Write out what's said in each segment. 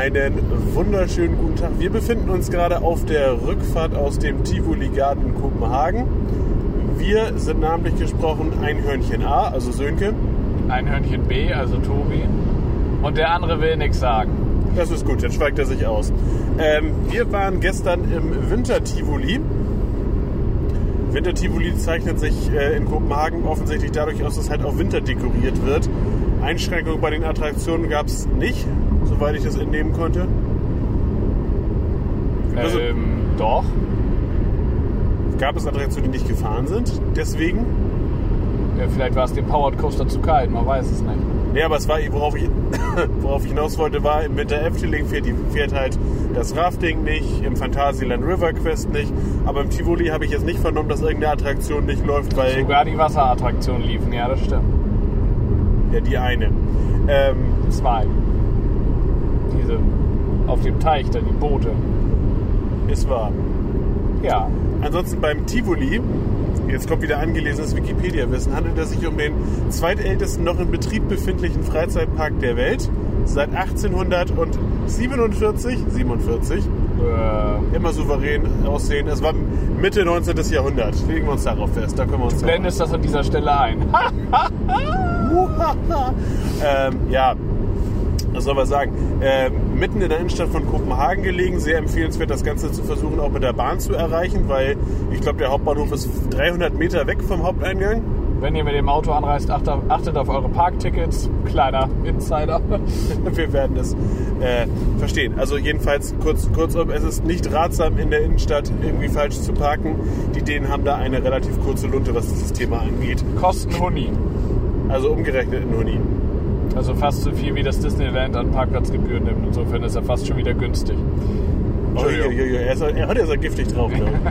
Einen wunderschönen guten Tag. Wir befinden uns gerade auf der Rückfahrt aus dem Tivoli Garten in Kopenhagen. Wir sind namentlich gesprochen Einhörnchen A, also Sönke. Einhörnchen B, also Tobi. Und der andere will nichts sagen. Das ist gut, jetzt schweigt er sich aus. Ähm, wir waren gestern im Winter-Tivoli. Winter-Tivoli zeichnet sich äh, in Kopenhagen offensichtlich dadurch aus, dass halt auch Winter dekoriert wird. Einschränkungen bei den Attraktionen gab es nicht, soweit ich das entnehmen konnte. Also- Ähm, doch. Gab es Attraktionen, die nicht gefahren sind, deswegen. Ja, vielleicht war es dem Powered Coaster zu kalt, man weiß es nicht. Nee, aber es war, worauf ich, worauf ich hinaus wollte, war, im Winter Efteling fährt, die, fährt halt das Rafting nicht, im Phantasialand River Quest nicht, aber im Tivoli habe ich jetzt nicht vernommen, dass irgendeine Attraktion nicht läuft, weil Sogar die Wasserattraktionen liefen, ja, das stimmt. ja die eine. Ähm, Zwei. Diese auf dem Teich da, die Boote. ist wahr. Ja. Ansonsten beim Tivoli, jetzt kommt wieder angelesenes Wikipedia-Wissen, handelt es sich um den zweitältesten noch in Betrieb befindlichen Freizeitpark der Welt. Seit 1847, 47, Äh, immer souverän aussehen. Es war Mitte 19. Jahrhundert. Legen wir uns darauf fest. Da können wir uns blendest das an dieser Stelle ein. ähm, ja, was soll man sagen? Ähm, mitten in der Innenstadt von Kopenhagen gelegen. Sehr empfehlenswert, das Ganze zu versuchen, auch mit der Bahn zu erreichen, weil ich glaube, der Hauptbahnhof ist 300 Meter weg vom Haupteingang. Wenn ihr mit dem Auto anreist, acht- achtet auf eure Parktickets. Kleiner Insider. Wir werden es äh, verstehen. Also jedenfalls kurz, kurzum, es ist nicht ratsam in der Innenstadt irgendwie falsch zu parken. Die Dänen haben da eine relativ kurze Lunte, was dieses Thema angeht. Kosten Huni. Also umgerechnet in Huni. Also fast so viel wie das Disneyland an Parkplatzgebühren nimmt. Insofern ist er fast schon wieder günstig. Entschuldigung. Uiuiui, Er, ist, er hat ja so giftig drauf, glaube ich.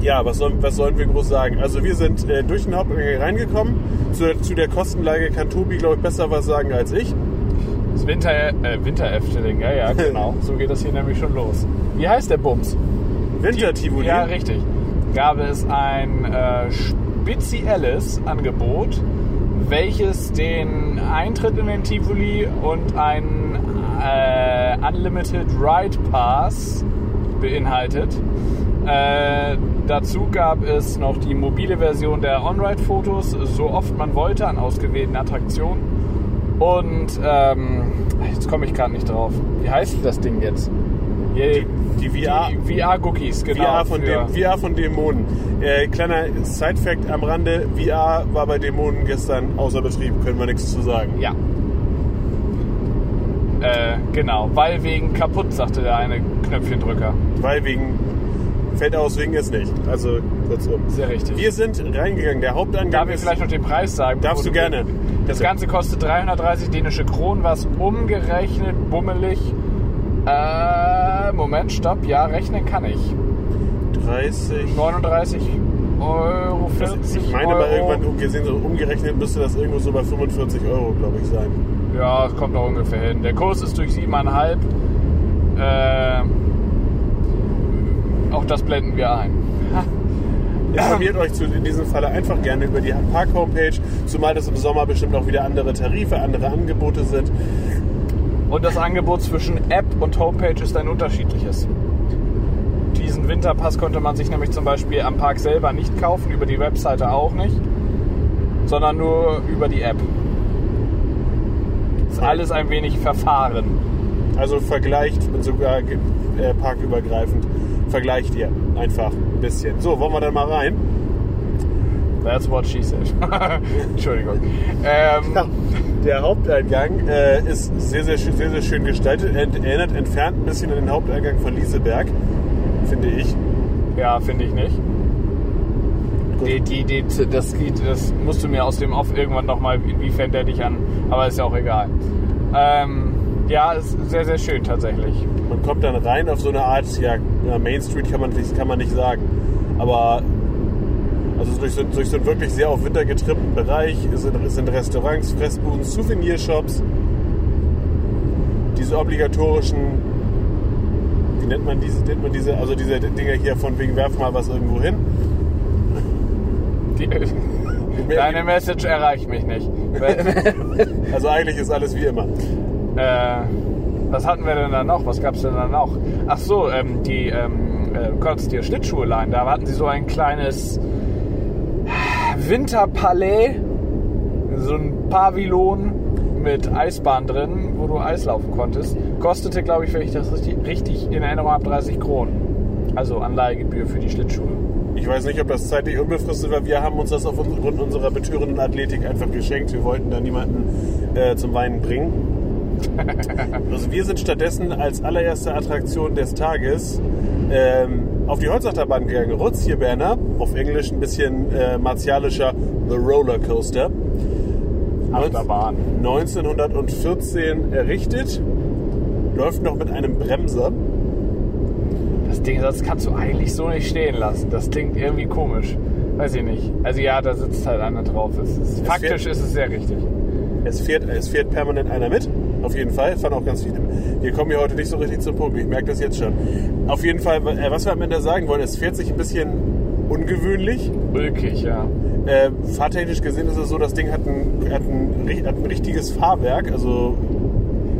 Ja, was sollen, was sollen wir groß sagen? Also wir sind äh, durch den Haupteingang reingekommen. Zu, zu der Kostenlage kann Tobi, glaube ich, besser was sagen als ich. Das Winter, äh, Winter Efteling, ja, ja, genau. So geht das hier nämlich schon los. Wie heißt der Bums? Winter-Tivoli. Ja, richtig. Gab es ein äh, spezielles Angebot, welches den Eintritt in den Tivoli und ein äh, Unlimited Ride Pass beinhaltet. Äh, dazu gab es noch die mobile Version der On-Ride-Fotos, so oft man wollte, an ausgewählten Attraktionen. Und ähm, jetzt komme ich gerade nicht drauf. Wie heißt das Ding jetzt? Die, die VR, Die VR-Cookies, genau. VR, von für- dem, VR von Dämonen. Äh, kleiner Side-Fact am Rande: VR war bei Dämonen gestern außer Betrieb, können wir nichts zu sagen. Ja. Äh, genau, weil wegen kaputt, sagte der eine Knöpfchendrücker. Weil wegen. Fällt aus, wegen ist nicht. Also kurzum. Sehr richtig. Wir sind reingegangen. Der Haupteingang Darf ich vielleicht noch den Preis sagen? Darfst du gerne. Das Ganze kostet 330 dänische Kronen, was umgerechnet bummelig. Äh, Moment, stopp. Ja, rechnen kann ich. 30. 39 Euro, 40 Das, ich meine Euro. mal irgendwann umgesehen, so umgerechnet müsste das irgendwo so bei 45 Euro, glaube ich, sein. Ja, es kommt auch ungefähr hin. Der Kurs ist durch 7,5. Äh, auch das blenden wir ein. Informiert euch zu, in diesem Falle einfach gerne über die Park-Homepage, zumal das im Sommer bestimmt auch wieder andere Tarife, andere Angebote sind. Und das Angebot zwischen App und Homepage ist ein unterschiedliches. Diesen Winterpass konnte man sich nämlich zum Beispiel am Park selber nicht kaufen, über die Webseite auch nicht, sondern nur über die App. Ist alles ein wenig verfahren. Also vergleicht und sogar äh, parkübergreifend. Vergleicht ihr einfach ein bisschen. So, wollen wir dann mal rein? That's what she said. Entschuldigung. Ähm, der Haupteingang äh, ist sehr, sehr, schön- sehr, sehr schön gestaltet. Ent, erinnert entfernt ein bisschen an den Haupteingang von Lieseberg, finde ich. Ja, finde ich nicht. Die, die, die, das, das musst du mir aus dem Off irgendwann nochmal, inwiefern der dich an. Aber ist ja auch egal. Ähm, ja, ist sehr, sehr schön tatsächlich. Man kommt dann rein auf so eine Art, ja, Main Street kann man, nicht- kann man nicht sagen. Aber also durch so, durch so einen wirklich sehr auf Winter getrimmten Bereich sind, sind Restaurants, Fressbuden, Souvenirshops. Diese obligatorischen, wie nennt man diese, nennt man diese, also diese Dinger hier von wegen werf mal was irgendwo hin. Die, deine Message erreicht mich nicht. Also eigentlich ist alles wie immer. äh, Was hatten wir denn da noch? Was gab es denn da noch? Ach so, ähm, die ähm, äh, Schlittschuhe leihen. Da hatten sie so ein kleines Winterpalais, so ein Pavillon mit Eisbahn drin, wo du Eis laufen konntest. Kostete, glaube ich, wenn ich das richtig, richtig in Erinnerung habe, 30 Kronen. Also Anleihegebühr für die Schlittschuhe. Ich weiß nicht, ob das zeitlich unbefristet war. Wir haben uns das aufgrund unserer betörenden Athletik einfach geschenkt. Wir wollten da niemanden äh, zum Weinen bringen. Also wir sind stattdessen als allererste Attraktion des Tages ähm, auf die Holzachterbahn gegangen. Rutz hier, Berner. Auf Englisch ein bisschen äh, martialischer The Roller Coaster. Achterbahn. 1914 errichtet. Läuft noch mit einem Bremser. Das Ding, das kannst du eigentlich so nicht stehen lassen. Das klingt irgendwie komisch. Weiß ich nicht. Also ja, da sitzt halt einer drauf. Ist, faktisch fährt- ist es sehr richtig. Es fährt, es fährt permanent einer mit. Auf jeden Fall. Fahren auch ganz viele. Wir kommen hier heute nicht so richtig zum Punkt. Ich merke das jetzt schon. Auf jeden Fall, äh, was wir am Ende sagen wollen, es fährt sich ein bisschen ungewöhnlich. Ulkig, ja. Äh, fahrtechnisch gesehen ist es so, das Ding hat ein, hat ein, hat ein richtiges Fahrwerk. Also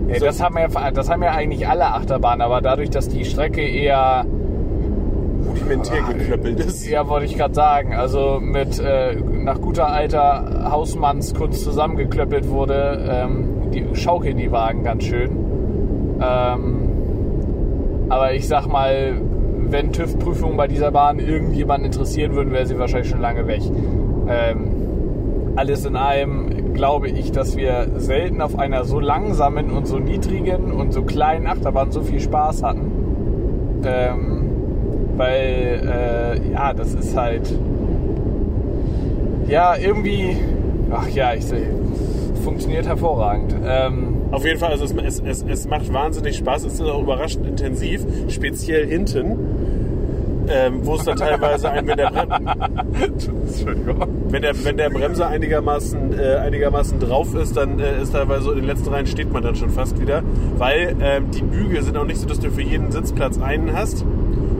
Ja, das, haben ja, das haben ja eigentlich alle Achterbahnen, aber dadurch, dass die Strecke eher, rudimentär geklöppelt ist. ja, wollte ich gerade sagen, also mit äh, nach guter alter Hausmannskunst zusammengeklöppelt wurde, ähm, die schaukeln die Wagen ganz schön. Ähm, aber ich sag mal, wenn TÜV-Prüfungen bei dieser Bahn irgendjemanden interessieren würden, wäre sie wahrscheinlich schon lange weg. Ähm, alles in allem glaube ich, dass wir selten auf einer so langsamen und so niedrigen und so kleinen Achterbahn so viel Spaß hatten. Ähm, weil, äh, ja, das ist halt, ja, irgendwie, ach ja, ich sehe, funktioniert hervorragend. Ähm, Auf jeden Fall, also es, es, es, es macht wahnsinnig Spaß. Es ist auch überraschend intensiv, speziell hinten. Ähm, wo es dann teilweise ein, wenn der, wenn der, wenn der Bremser einigermaßen, äh, einigermaßen drauf ist, dann äh, ist teilweise so in den letzten Reihen steht man dann schon fast wieder. Weil ähm, die Bügel sind auch nicht so, dass du für jeden Sitzplatz einen hast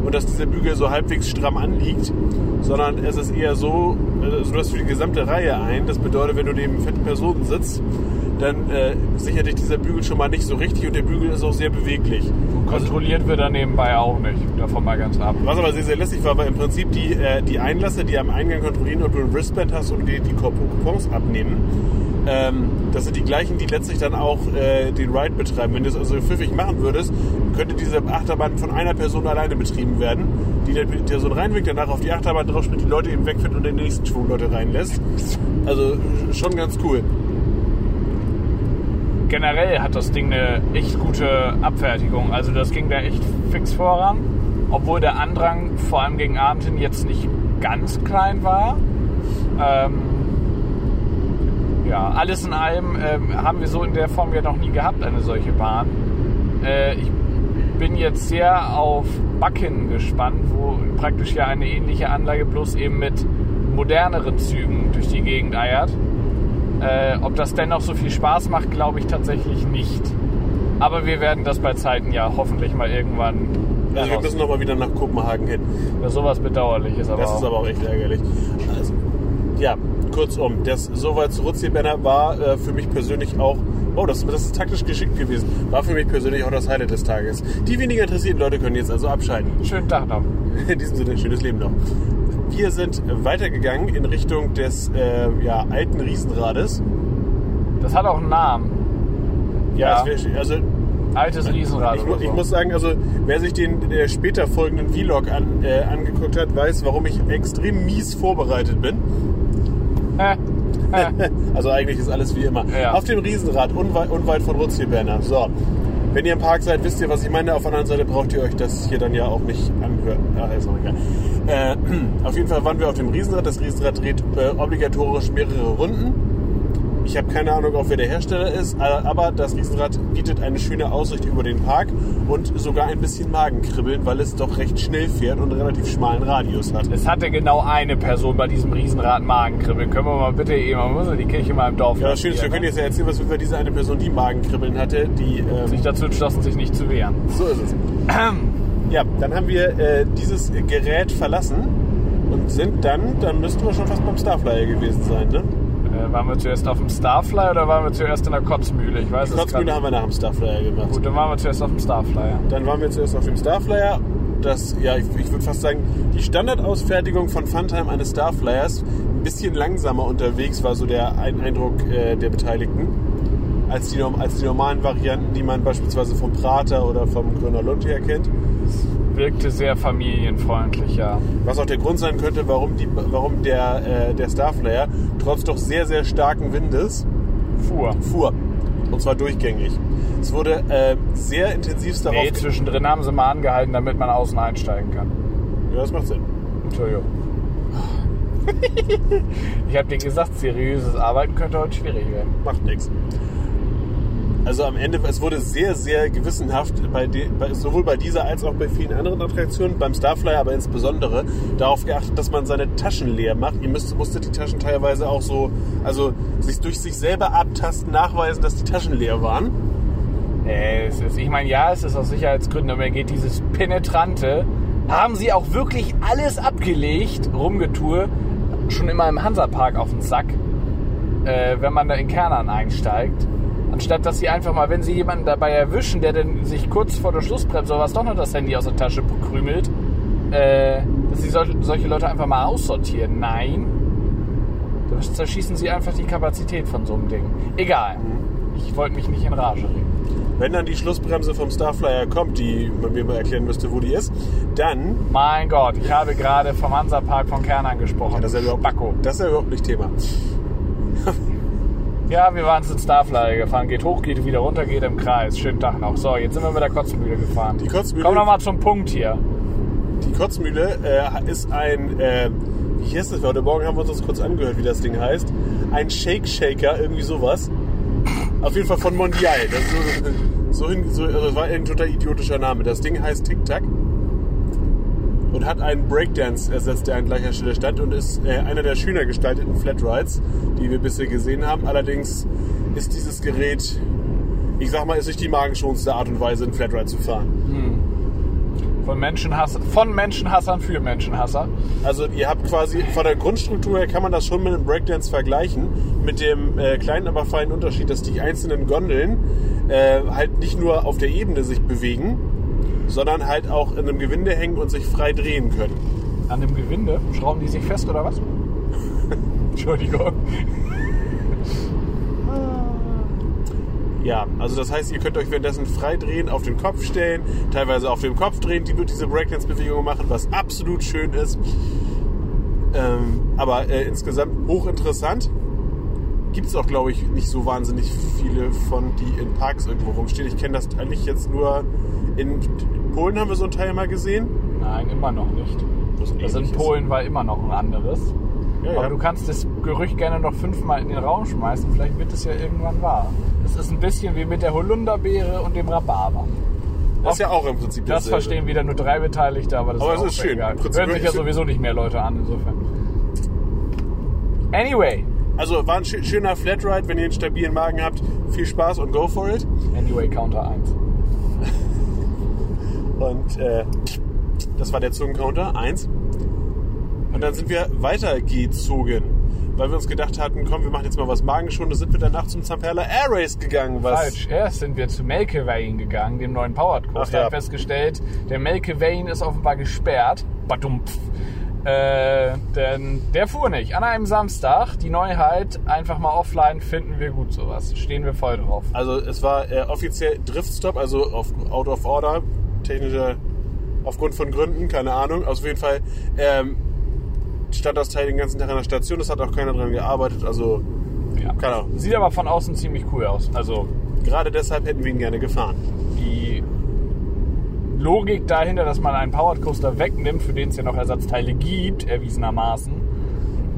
und dass dieser Bügel so halbwegs stramm anliegt, sondern es ist eher so, so dass für die gesamte Reihe ein. Das bedeutet, wenn du neben fetten Personen sitzt, dann äh, sichert dich dieser Bügel schon mal nicht so richtig und der Bügel ist auch sehr beweglich. Kontrolliert wird er nebenbei auch nicht, davon mal ganz ab. Was aber sehr, sehr lästig war, war im Prinzip die, äh, die Einlasse, die am Eingang kontrollieren, ob du ein Wristband hast und die die Coupons abnehmen. Ähm, das sind die gleichen, die letztlich dann auch äh, den Ride betreiben. Wenn du es also pfiffig machen würdest, könnte diese Achterbahn von einer Person alleine betrieben werden, die der die Person reinwinkt, danach auf die Achterbahn drauf spielt, die Leute eben wegfährt und den nächsten Schwung Leute reinlässt. Also äh, schon ganz cool. generell hat das Ding eine echt gute Abfertigung. Also das ging da echt fix voran. Obwohl der Andrang vor allem gegen Abend hin jetzt nicht ganz klein war. Ähm, ja, alles in allem ähm, haben wir so in der Form ja noch nie gehabt, eine solche Bahn. Äh, ich bin jetzt sehr auf Backen gespannt, wo praktisch ja eine ähnliche Anlage bloß eben mit moderneren Zügen durch die Gegend eiert. Äh, ob das dennoch so viel Spaß macht, glaube ich tatsächlich nicht. Aber wir werden das bei Zeiten ja hoffentlich mal irgendwann. Also wir müssen nochmal wieder nach Kopenhagen hin. Ja, sowas Bedauerliches, aber, Das ist aber auch echt ärgerlich. Also, ja, kurzum, das soweit zu Rutzi-Banner war äh, für mich persönlich auch, oh, das, das ist taktisch geschickt gewesen, war für mich persönlich auch das Highlight des Tages. Die weniger interessierten Leute können jetzt also abschalten. schönen Tag noch. In diesem Sinne, schönes Leben noch. Wir sind weitergegangen in Richtung des äh, ja, alten Riesenrades. Das hat auch einen Namen. Ja, es wär- also altes Riesenrad. ich, ich muss sagen, also wer sich den äh, später folgenden Vlog an, äh, angeguckt hat, weiß, warum ich extrem mies vorbereitet bin. Also eigentlich ist alles wie immer. Ja. Auf dem Riesenrad, unweit, unweit von Rutzierberner. So. Wenn ihr im Park seid, wisst ihr, was ich meine. Auf der anderen Seite braucht ihr euch das hier dann ja auch nicht anhören. Ah, ist auch egal. Äh, auf jeden Fall waren wir auf dem Riesenrad. Das Riesenrad dreht äh, obligatorisch mehrere Runden. Ich habe keine Ahnung, auch wer der Hersteller ist, aber das Riesenrad bietet eine schöne Aussicht über den Park und sogar ein bisschen Magenkribbeln, weil es doch recht schnell fährt und einen relativ schmalen Radius hat. es hatte genau eine Person bei diesem Riesenrad Magenkribbeln. Können wir mal bitte eben, man muss ja die Kirche mal im Dorf Ja, das Schöne ist, wir können ne? jetzt ja erzählen, was über diese eine Person, die Magenkribbeln hatte, die ähm, sich dazu entschlossen, sich nicht zu wehren. So ist es. Ja, dann haben wir äh, dieses Gerät verlassen und sind dann, dann müssten wir schon fast beim Starflyer gewesen sein, ne? Waren wir zuerst auf dem Starflyer oder waren wir zuerst in der Kotzmühle? Ich weiß Die Kotzmühle haben wir nach dem Starflyer gemacht. Gut, dann waren wir zuerst auf dem Starflyer. Dann waren wir zuerst auf dem Starflyer. Das, ja, ich, ich würde fast sagen, die Standardausfertigung von Funtime eines Starflyers ein bisschen langsamer unterwegs war so der Ein- Eindruck äh, der Beteiligten als die, als die normalen Varianten, die man beispielsweise vom Prater oder vom Grüner Lund her kennt. Wirkte sehr familienfreundlich, ja. Was auch der Grund sein könnte, warum, die, warum der, äh, der Starflyer trotz doch sehr, sehr starken Windes Fuhr. fuhr. Und zwar durchgängig. Es wurde äh, sehr intensiv darauf... Nee, zwischendrin haben sie mal angehalten, damit man außen einsteigen kann. ja, das macht Sinn. Entschuldigung. ich habe dir gesagt, seriöses Arbeiten könnte heute schwierig werden. Macht nichts. Also am Ende, es wurde sehr, sehr gewissenhaft, bei de, bei, sowohl bei dieser als auch bei vielen anderen Attraktionen, beim Starflyer aber insbesondere, darauf geachtet, dass man seine Taschen leer macht. Ihr müsst, musstet die Taschen teilweise auch so, also sich durch sich selber abtasten, nachweisen, dass die Taschen leer waren. Äh, ist, ich meine, ja, es ist aus Sicherheitsgründen, aber mir geht dieses penetrante. Haben sie auch wirklich alles abgelegt, Rumgetue, schon immer im Hansapark auf den Sack, äh, wenn man da in Kernern einsteigt. Anstatt dass sie einfach mal, wenn sie jemanden dabei erwischen, der dann sich kurz vor der Schlussbremse oder was doch noch das Handy aus der Tasche krümelt, äh, dass sie sol solche Leute einfach mal aussortieren. Nein. Da zerschießen sie einfach die Kapazität von so einem Ding. Egal. Ich wollte mich nicht in Rage reden. Wenn dann die Schlussbremse vom Starflyer kommt, die man mir mal erklären müsste, wo die ist, dann, Mein Gott, ich habe gerade vom Hansapark von Kernern gesprochen. das ist ja überhaupt, das ist ja überhaupt nicht Thema. Ja, wir waren ins Starflyer gefahren. Geht hoch, geht wieder runter, geht im Kreis. Schönen Tag noch. So, jetzt sind wir mit der Kotzmühle gefahren. Die Kotzmühle- Komm noch mal zum Punkt hier. Die Kotzmühle äh, ist ein, äh, wie heißt das? Heute Morgen haben wir uns das kurz angehört, wie das Ding heißt. Ein Shake Shaker, irgendwie sowas. Auf jeden Fall von Mondial. Das, ist so, so, hin- so, das war ein total idiotischer Name. Das Ding heißt Tic Tac und hat einen Breakdance ersetzt, der an gleicher Stelle stand und ist äh, einer der schöner gestalteten Flatrides, die wir bisher gesehen haben. Allerdings ist dieses Gerät, ich sag mal, ist nicht die magenschonendste Art und Weise, ein Flatride zu fahren. Von Menschenhass, von Menschenhassern für Menschenhasser. Also ihr habt quasi von der Grundstruktur her kann man das schon mit einem Breakdance vergleichen, mit dem äh, kleinen, aber feinen Unterschied, dass die einzelnen Gondeln äh, halt nicht nur auf der Ebene sich bewegen, sondern halt auch in einem Gewinde hängen und sich frei drehen können. An dem Gewinde schrauben die sich fest oder was? Entschuldigung. Ja, also das heißt, ihr könnt euch währenddessen frei drehen, auf den Kopf stellen, teilweise auf dem Kopf drehen, die wird diese Breakdance-Bewegung machen, was absolut schön ist. Ähm, aber äh, insgesamt hochinteressant. Gibt es auch, glaube ich, nicht so wahnsinnig viele von, die in Parks irgendwo rumstehen. Ich kenne das eigentlich jetzt nur in Polen haben wir so ein Teil mal gesehen. Nein, immer noch nicht. Was Das in ähnliches. Polen war immer noch ein anderes. Ja, Aber ja. du kannst das Gerücht gerne noch fünfmal in den Raum schmeißen. Vielleicht wird es ja irgendwann wahr. Das ist ein bisschen wie mit der Holunderbeere und dem Rhabarber. Das ist ja auch im Prinzip Das dasselbe. verstehen wieder nur drei Beteiligte, aber das Aber ist, auch ist schön. egal. Hören sich ja sowieso nicht mehr Leute an, insofern. Anyway. Also war ein schö- schöner Flatride, wenn ihr einen stabilen Magen habt. Viel Spaß und go for it. Anyway, Counter 1. Und äh, das war der Zungencounter, eins. Und dann sind wir weitergezogen, weil wir uns gedacht hatten, komm, wir machen jetzt mal was Magenschonendes. Sind wir danach zum Zamperla Air Race gegangen. Was Falsch. Erst sind wir zu Melke Vane gegangen, dem neuen Powered Coaster. ja. Festgestellt, der Melke Vane ist offenbar gesperrt. Badumpf. Äh, denn der fuhr nicht. An einem Samstag, die Neuheit, einfach mal offline, finden wir gut sowas. Stehen wir voll drauf. Also es war äh, offiziell Driftstop, also auf, out of order, technischer, aufgrund von Gründen, keine Ahnung. Auf jeden Fall ähm, stand das Teil den ganzen Tag an der Station, es hat auch keiner dran gearbeitet, also Ja. keine Ahnung. Sieht aber von außen ziemlich cool aus. Also Gerade deshalb hätten wir ihn gerne gefahren. die Logik dahinter, dass man einen Powered Coaster wegnimmt, für den es ja noch Ersatzteile gibt, erwiesenermaßen,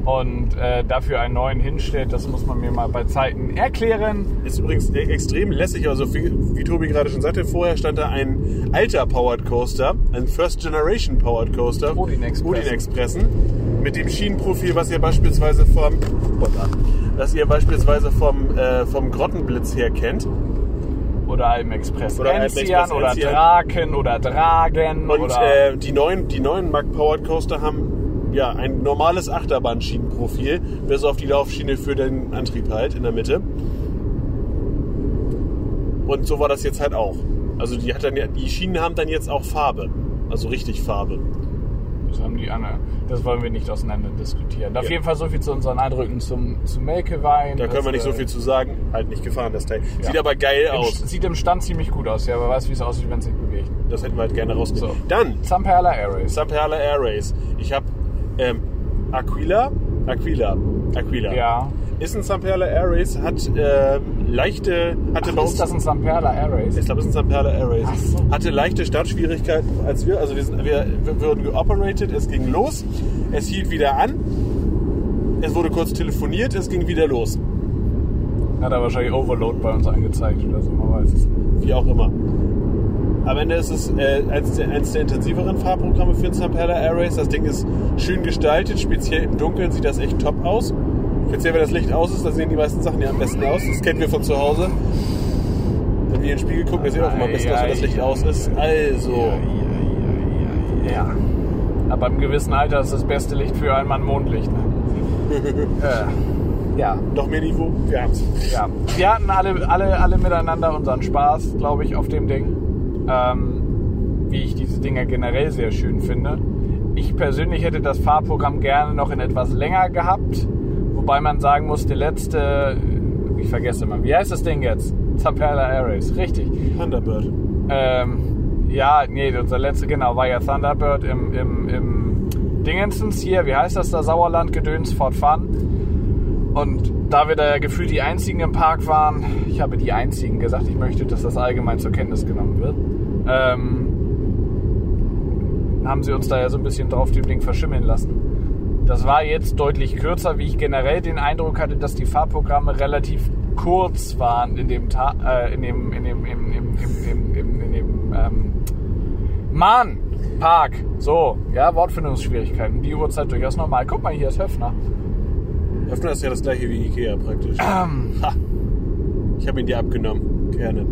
und äh, dafür einen neuen hinstellt, das muss man mir mal bei Zeiten erklären. Ist übrigens e- extrem lässig. Also wie, wie Tobi gerade schon sagte, vorher stand da ein alter Powered Coaster, ein First Generation Powered Coaster. Odin Expressen. Mit dem Schienenprofil, was ihr beispielsweise vom, was ihr beispielsweise vom, äh, vom Grottenblitz her kennt. Oder Alpen Express Oder Enzian Express oder Enzian. Draken oder Dragen Und oder äh, die neuen, die neuen Mack Powered Coaster haben ja, ein normales Achterbahnschienenprofil, bis auf die Laufschiene für den Antrieb halt in der Mitte. Und so war das jetzt halt auch. Also die, hat dann, die Schienen haben dann jetzt auch Farbe. Also richtig Farbe. Das haben die anderen. Das wollen wir nicht auseinander diskutieren. Auf Ja. jeden Fall so viel zu unseren Eindrücken zum, zum Melkewein. Da können wir nicht so äh, viel zu sagen. Halt nicht gefahren, das Teil. Ja. Sieht aber geil im- aus. Sieht im Stand ziemlich gut aus, ja, aber weiß, wie es aussieht, wenn es sich bewegt. Das hätten wir halt gerne rausgenommen. So. Dann Zamperla Airways. Zamperla Air Race. Ich habe ähm, Aquila. Aquila. Aquila. Ja. Ist ein Zamperla Air Race, hat ähm, leichte, hatte bei Ist uns das ein Zamperla Airways? Ich glaube, es ist ein Zamperla Air Race. Ach so. Hatte leichte Startschwierigkeiten als wir. Also wir, sind, wir, wir wurden geoperated, es ging los, es hielt wieder an, es wurde kurz telefoniert, es ging wieder los. Hat er wahrscheinlich Overload bei uns angezeigt oder so, man weiß es nicht. Wie auch immer. Am Ende ist es äh, eins, der, eins der intensiveren Fahrprogramme für den Zamperla Air Race. Das Ding ist schön gestaltet, speziell im Dunkeln sieht das echt top aus. Speziell wenn das Licht aus ist, da sehen die meisten Sachen ja am besten aus. Das kennen wir von zu Hause. Wenn wir in den Spiegel gucken, das sieht auch immer am besten aus, wenn das Licht aus ist. Also, Ja, ja, ja, ja. Aber im gewissen Alter ist das beste Licht für einen Mann Mondlicht. Ne? äh, ja, noch mehr Niveau? Wir haben's. ja. Wir hatten alle, alle, alle miteinander unseren Spaß, glaube ich, auf dem Ding. Ähm, wie ich diese Dinger generell sehr schön finde. Ich persönlich hätte das Fahrprogramm gerne noch in etwas länger gehabt. Wobei man sagen muss, der letzte, ich vergesse immer, wie heißt das Ding jetzt? Zamperla Air Race, richtig. Thunderbird. Ähm, ja, nee, unser letzte, genau, war ja Thunderbird im, im, im Dingensens hier, wie heißt das da, Sauerland, Gedöns, Fort Fun. Und da wir da ja gefühlt die einzigen im Park waren, ich habe die einzigen gesagt, ich möchte, dass das allgemein zur Kenntnis genommen wird, ähm, haben sie uns da ja so ein bisschen drauf dem Ding verschimmeln lassen. Das war jetzt deutlich kürzer, wie ich generell den Eindruck hatte, dass die Fahrprogramme relativ kurz waren in dem Ta äh, in dem in dem im, im, im, im, im, in dem ähm, Mann Park. So, ja, Wortfindungsschwierigkeiten. Die Uhrzeit durchaus normal. Guck mal, hier ist Höfner. Höfner ist ja das gleiche wie Ikea praktisch. Ähm, Ha. Ich habe ihn dir abgenommen. Gerne.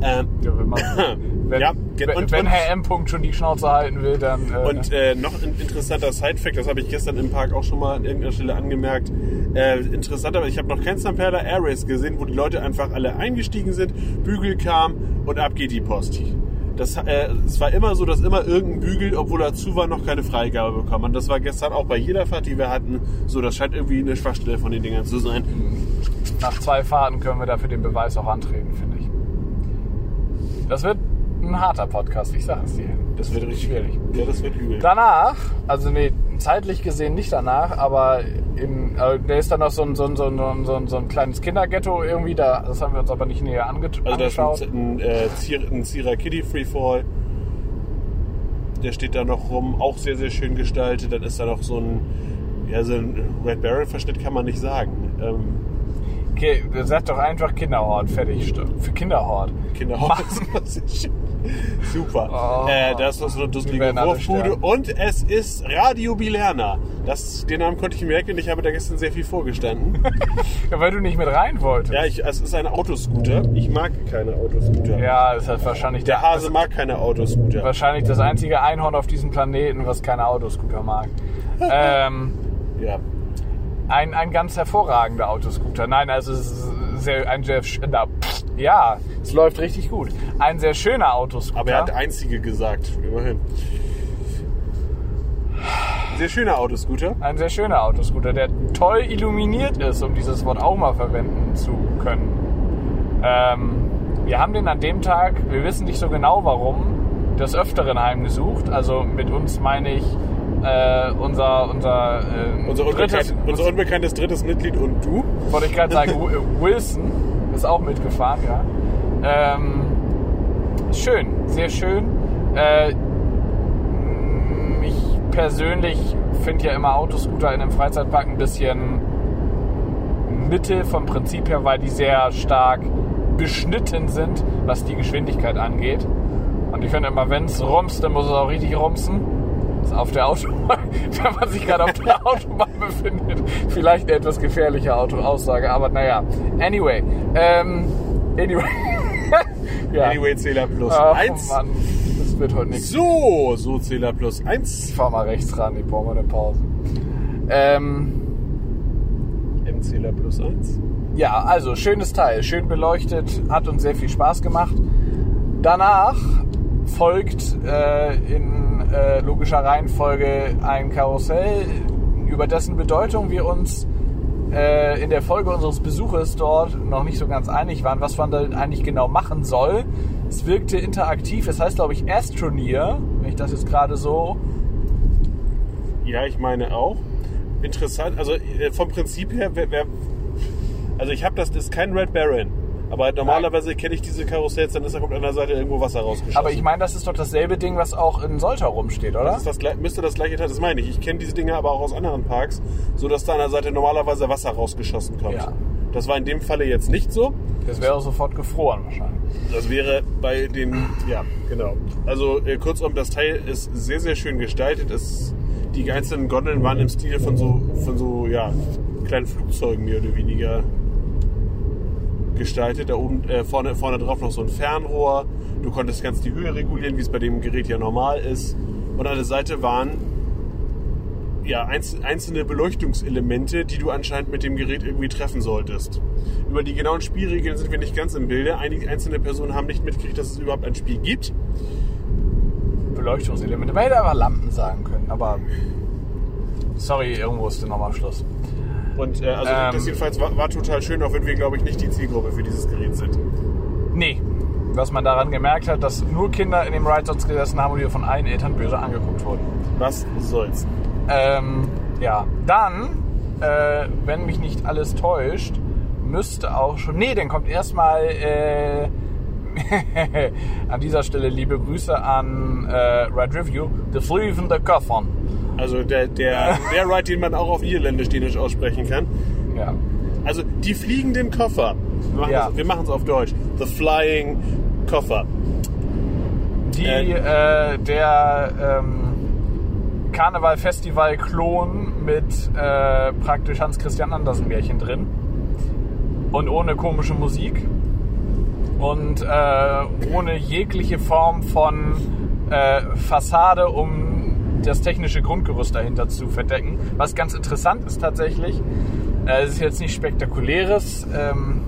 Ähm, ja, wenn, man, wenn, Ja, ge- wenn, und- wenn und- Herr M. -Punkt schon die Schnauze halten will, dann äh, und äh, noch ein interessanter Sidefact, das habe ich gestern im Park auch schon mal an irgendeiner Stelle angemerkt. Äh, interessant, aber ich habe noch kein Zamperla Air Race gesehen, wo die Leute einfach alle eingestiegen sind, Bügel kam und ab geht die Post. Das, äh, es war immer so, dass immer irgendein Bügel, obwohl er zu war, noch keine Freigabe bekommen hat. Das war gestern auch bei jeder Fahrt, die wir hatten, so. Das scheint irgendwie eine Schwachstelle von den Dingern zu sein. nach zwei Fahrten können wir dafür den Beweis auch antreten, finde ich. Das wird ein harter Podcast, ich sage es dir. Das wird richtig schwierig. Ja, das wird übel. Danach, also nee, zeitlich gesehen nicht danach, aber in, äh, da ist dann noch so ein, so, ein, so, ein, so, ein, so ein kleines Kinderghetto irgendwie, da, das haben wir uns aber nicht näher ange Also da ist angeschaut. ein, ein, äh, Zier, ein Zierer Kitty Freefall. Der steht da noch rum, auch sehr, sehr schön gestaltet. Dann ist da noch so ein, ja, so ein Red Barrel Verschnitt kann man nicht sagen. Ähm, Okay, sag doch einfach Kinderhort, fertig. Für Kinderhort. Ist schön. Super. Oh. äh, da ist noch so eine dusselige Wurfbude. Und es ist Radio Bilerna. Das, den Namen konnte ich merken. Ich habe da gestern sehr viel vorgestanden. Ja, weil du nicht mit rein wolltest. ja, ich, es ist ein Autoscooter. Ich mag keine Autoscooter. Ja, das ist wahrscheinlich Der Hase mag keine Autoscooter. wahrscheinlich das einzige Einhorn auf diesem Planeten, was keine Autoscooter mag. ähm, Ja. ein, ein ganz hervorragender Autoscooter. Nein, also es ist sehr, ein sch- na, pff, ja, es läuft richtig gut. Ein sehr schöner Autoscooter. Aber er hat einzige gesagt, immerhin. Sehr schöner Autoscooter. ein sehr schöner Autoscooter, der toll illuminiert ist, um dieses Wort auch mal verwenden zu können. Ähm, wir haben den an dem Tag, wir wissen nicht so genau warum, des Öfteren heimgesucht. Also mit uns meine ich äh, unser, unser, äh, Unser, drittes, unbekannt, unser unbekanntes drittes Mitglied und du. wollte ich gerade sagen, Wi- Wilson ist auch mitgefahren, ja. Ähm, schön, sehr schön. Äh, ich persönlich finde ja immer Autoscooter in einem Freizeitpark ein bisschen Mittel vom Prinzip her, weil die sehr stark beschnitten sind, was die Geschwindigkeit angeht. Und ich finde immer, wenn es rumst, dann muss es auch richtig rumsen. Auf der Autobahn, wenn man sich gerade auf der Autobahn befindet, vielleicht eine etwas gefährliche Autoaussage, aber naja. Anyway, ähm, anyway. ja. Anyway, Zähler plus Ach, eins. Mann. Das wird heute nichts. So, so Zähler plus Ich 1. fahr mal rechts ran, ich brauche mal eine Pause. Ähm, M-Zähler plus 1. ja, also schönes Teil, schön beleuchtet, hat uns sehr viel Spaß gemacht. Danach folgt äh, in äh, logischer Reihenfolge ein Karussell, über dessen Bedeutung wir uns äh, in der Folge unseres Besuches dort noch nicht so ganz einig waren, was man da eigentlich genau machen soll. Es wirkte interaktiv, es heißt glaube ich Astroneer, wenn ich das jetzt gerade so Ja, ich meine auch. Interessant, also äh, vom Prinzip her, wer, wer, also ich habe das, das ist kein Red Baron. Aber normalerweise kenne ich diese Karussells, dann ist da kommt an der Seite irgendwo Wasser rausgeschossen. Aber ich meine, das ist doch dasselbe Ding, was auch in Soltau rumsteht, oder? Das ist das, müsste das gleiche Teil, das meine ich. Ich kenne diese Dinge aber auch aus anderen Parks, so dass da an der Seite normalerweise Wasser rausgeschossen kommt. Ja. Das war in dem Falle jetzt nicht so. Das wäre sofort gefroren wahrscheinlich. Das wäre bei den, ja, genau. Also äh, kurzum, das Teil ist sehr, sehr schön gestaltet. Es, die einzelnen Gondeln waren im Stil von so, von so, ja, kleinen Flugzeugen mehr oder weniger gestaltet. Da oben, äh, vorne, vorne drauf noch so ein Fernrohr. Du konntest ganz die Höhe regulieren, wie es bei dem Gerät ja normal ist. Und an der Seite waren ja, einz- einzelne Beleuchtungselemente, die du anscheinend mit dem Gerät irgendwie treffen solltest. Über die genauen Spielregeln sind wir nicht ganz im Bilde. Einige einzelne Personen haben nicht mitgekriegt, dass es überhaupt ein Spiel gibt. Beleuchtungselemente. Man hätte einfach Lampen sagen können, aber. Sorry, irgendwo ist nochmal Schluss. Und äh, also Ähm. das jedenfalls war, war total schön, auch wenn wir, glaube ich, nicht die Zielgruppe für dieses Gerät sind. Nee. Was man daran gemerkt hat, dass nur Kinder in dem Ride sonst gesessen haben und die von allen Eltern böse angeguckt wurden. Was soll's? Ähm, ja, dann, äh, wenn mich nicht alles täuscht, müsste auch schon. Nee, dann kommt erstmal äh, an dieser Stelle liebe Grüße an äh, Red Review, The Fliegende Koffern. Also der, der, der Ride, den man auch auf Irländisch Dänisch aussprechen kann. Ja. Also die fliegenden Koffer. Wir machen Ja. es machen's auf Deutsch. The Flying Koffer. Die, Äh, äh, der ähm, Karneval-Festival-Klon mit äh, praktisch Hans-Christian Andersen-Märchen drin. Und ohne komische Musik. Und äh, ohne jegliche Form von äh, Fassade, um das technische Grundgerüst dahinter zu verdecken. Was ganz interessant ist tatsächlich. Äh, es ist jetzt nicht spektakuläres, ähm,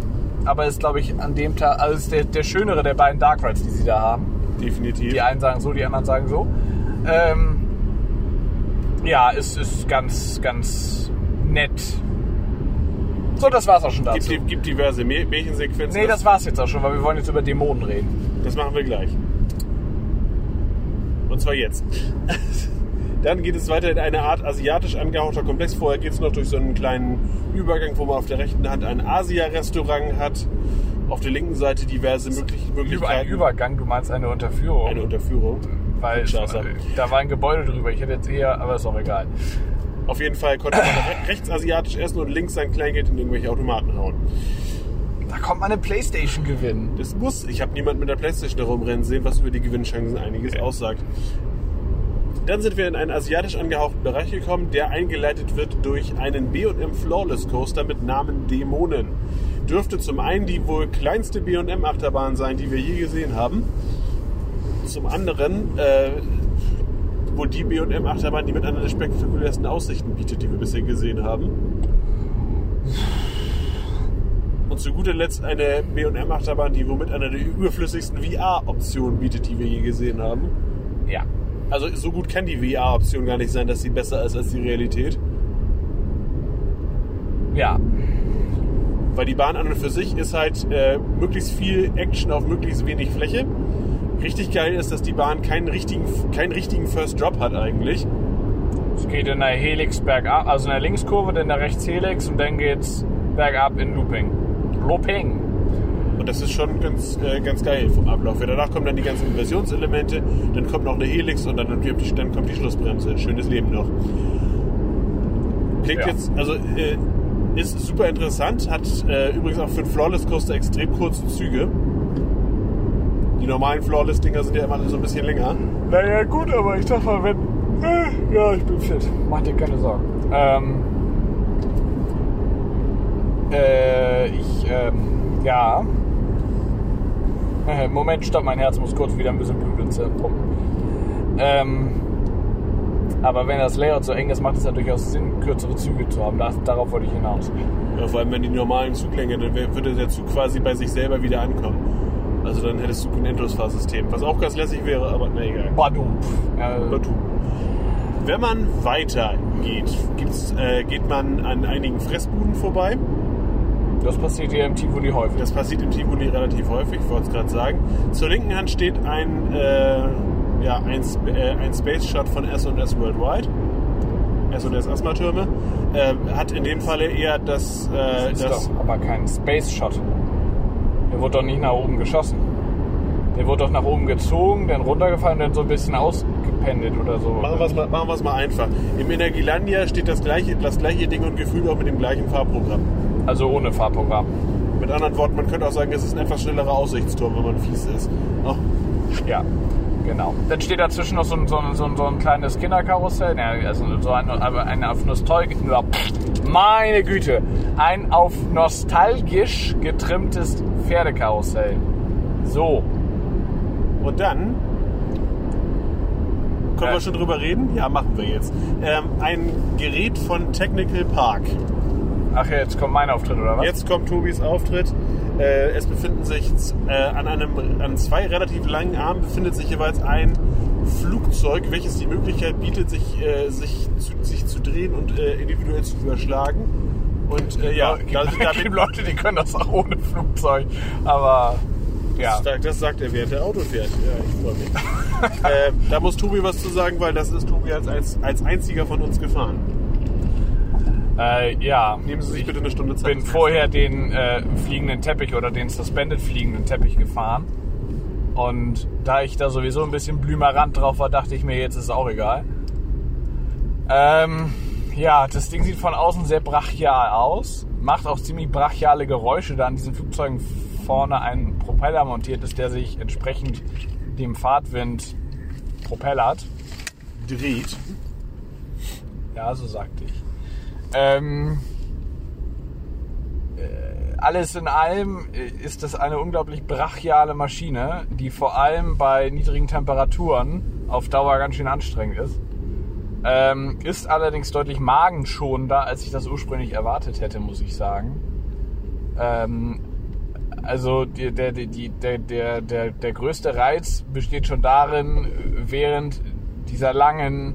aber ist, glaube ich, an dem Tag, also ist der, der schönere der beiden Dark Rides, die sie da haben. Definitiv. Die einen sagen so, die anderen sagen so. Ähm, ja, es ist ganz, ganz nett. So, das war's auch schon dazu. gibt, gibt diverse Mä- Märchensequenzen. Nee, das war's jetzt auch schon, weil wir wollen jetzt über Dämonen reden. Das machen wir gleich. Und zwar jetzt. Dann geht es weiter in eine Art asiatisch angehauchter Komplex. Vorher geht es noch durch so einen kleinen Übergang, wo man auf der rechten Hand ein Asia-Restaurant hat. Auf der linken Seite diverse möglich Über einen Möglichkeiten. Übergang, du meinst eine Unterführung. Eine Unterführung. weil da war ein Gebäude drüber. Ich hätte jetzt eher, aber ist auch egal. Auf jeden Fall konnte man re- rechts asiatisch essen und links sein Kleingeld in irgendwelche Automaten hauen. Da kommt man eine Playstation gewinnen. Das muss. Ich habe niemanden mit der Playstation herumrennen sehen, was über die Gewinnchancen einiges aussagt. Dann sind wir in einen asiatisch angehauchten Bereich gekommen, der eingeleitet wird durch einen B&M Flawless Coaster mit Namen Dämonen. Dürfte zum einen die wohl kleinste B&M Achterbahn sein, die wir je gesehen haben. Zum anderen äh, wohl die B&M Achterbahn, die mit einer der spektakulärsten Aussichten bietet, die wir bisher gesehen haben. Und zu guter Letzt eine B&M Achterbahn, die womit einer der überflüssigsten VR-Optionen bietet, die wir je gesehen haben. Ja. Also so gut kann die VR-Option gar nicht sein, dass sie besser ist als die Realität. Ja. Weil die Bahn an und für sich ist halt äh, möglichst viel Action auf möglichst wenig Fläche. Richtig geil ist, dass die Bahn keinen richtigen, keinen richtigen First Drop hat eigentlich. Es geht in der Helix bergab, also in der Linkskurve, dann in der Rechtshelix und dann geht's bergab in Looping. Looping. Und das ist schon ganz, äh, ganz geil vom Ablauf. Danach kommen dann die ganzen Inversionselemente, dann kommt noch eine Helix und dann, dann kommt die Schlussbremse. Schönes Leben noch. Klingt Ja. jetzt, also äh, ist super interessant, hat äh, übrigens auch für einen Flawless Coaster extrem kurze Züge. Die normalen Flawless-Dinger sind ja immer so ein bisschen länger. Naja, gut, aber ich sag mal, wenn. Äh, ja, ich bin fit. Mach dir keine Sorgen. Ähm. Äh, ich, ähm, ja. Moment, stopp, mein Herz muss kurz wieder ein bisschen Blut ins Hirn pumpen. Ähm, aber wenn das Layout so eng ist, macht es ja durchaus Sinn, kürzere Züge zu haben. Darauf wollte ich hinaus. Ja, vor allem, wenn die normalen Zuglänge, dann würde der Zug quasi bei sich selber wieder ankommen. Also dann hättest du ein Endlosfahrsystem, was auch ganz lässig wäre, aber na egal. Badu. Ja, Aber du. Wenn man weiter geht, äh, geht man an einigen Fressbuden vorbei. Das passiert hier im Tivoli häufig. Das passiert im Tivoli relativ häufig, ich wollte es gerade sagen. Zur linken Hand steht ein, äh, ja, ein, äh, ein Space Shot von S&S Worldwide. S&S Asthma-Türme. Äh, hat in dem Falle eher das, äh, ist das doch aber kein Space Shot. Der wurde doch nicht nach oben geschossen. Der wurde doch nach oben gezogen, dann runtergefallen und dann so ein bisschen ausgependelt oder so. Machen wir es mal, machen mal einfach. Im Energielandia steht das gleiche, das gleiche Ding und Gefühl auch mit dem gleichen Fahrprogramm. Also ohne Fahrprogramm. Mit anderen Worten, man könnte auch sagen, es ist ein etwas schnellerer Aussichtsturm, wenn man fies ist. Oh, Ja, genau. Dann steht dazwischen noch so ein, so ein, so ein, so ein kleines Kinderkarussell. Ja, also so ein, ein auf Nostalgisch. Meine Güte! Ein auf nostalgisch getrimmtes Pferdekarussell. So. Und dann können wir schon drüber reden? Ja, machen wir jetzt. Ähm, ein Gerät von Technical Park. Ach ja, jetzt kommt mein Auftritt, oder was? Jetzt kommt Tobis Auftritt. Äh, es befinden sich äh, an, einem, an zwei relativ langen Armen befindet sich jeweils ein Flugzeug, welches die Möglichkeit bietet, sich, äh, sich, zu, sich zu drehen und äh, individuell zu überschlagen. Und äh, ja, gibt, da, da, da, gibt Leute, die können das auch ohne Flugzeug. Aber ja. Das, das sagt er, während er Auto fährt. Ja, ich freue mich. äh, da muss Tobi was zu sagen, weil das ist Tobi als, als, als einziger von uns gefahren. Äh, ja. Nehmen Sie sich ich bitte eine Stunde Zeit. bin vorher den äh, fliegenden Teppich oder den suspended fliegenden Teppich gefahren. Und da ich da sowieso ein bisschen Blümerand drauf war, dachte ich mir, jetzt ist es auch egal. Ähm, ja, das Ding sieht von außen sehr brachial aus. Macht auch ziemlich brachiale Geräusche, da an diesen Flugzeugen vorne ein Propeller montiert ist, der sich entsprechend dem Fahrtwind propellert. dreht. Ja, so sagte ich. Ähm, äh, alles in allem ist das eine unglaublich brachiale Maschine, die vor allem bei niedrigen Temperaturen auf Dauer ganz schön anstrengend ist. Ähm, ist allerdings deutlich magenschonender, als ich das ursprünglich erwartet hätte, muss ich sagen. Ähm, also der, die- der, der, der, der größte Reiz besteht schon darin, während dieser langen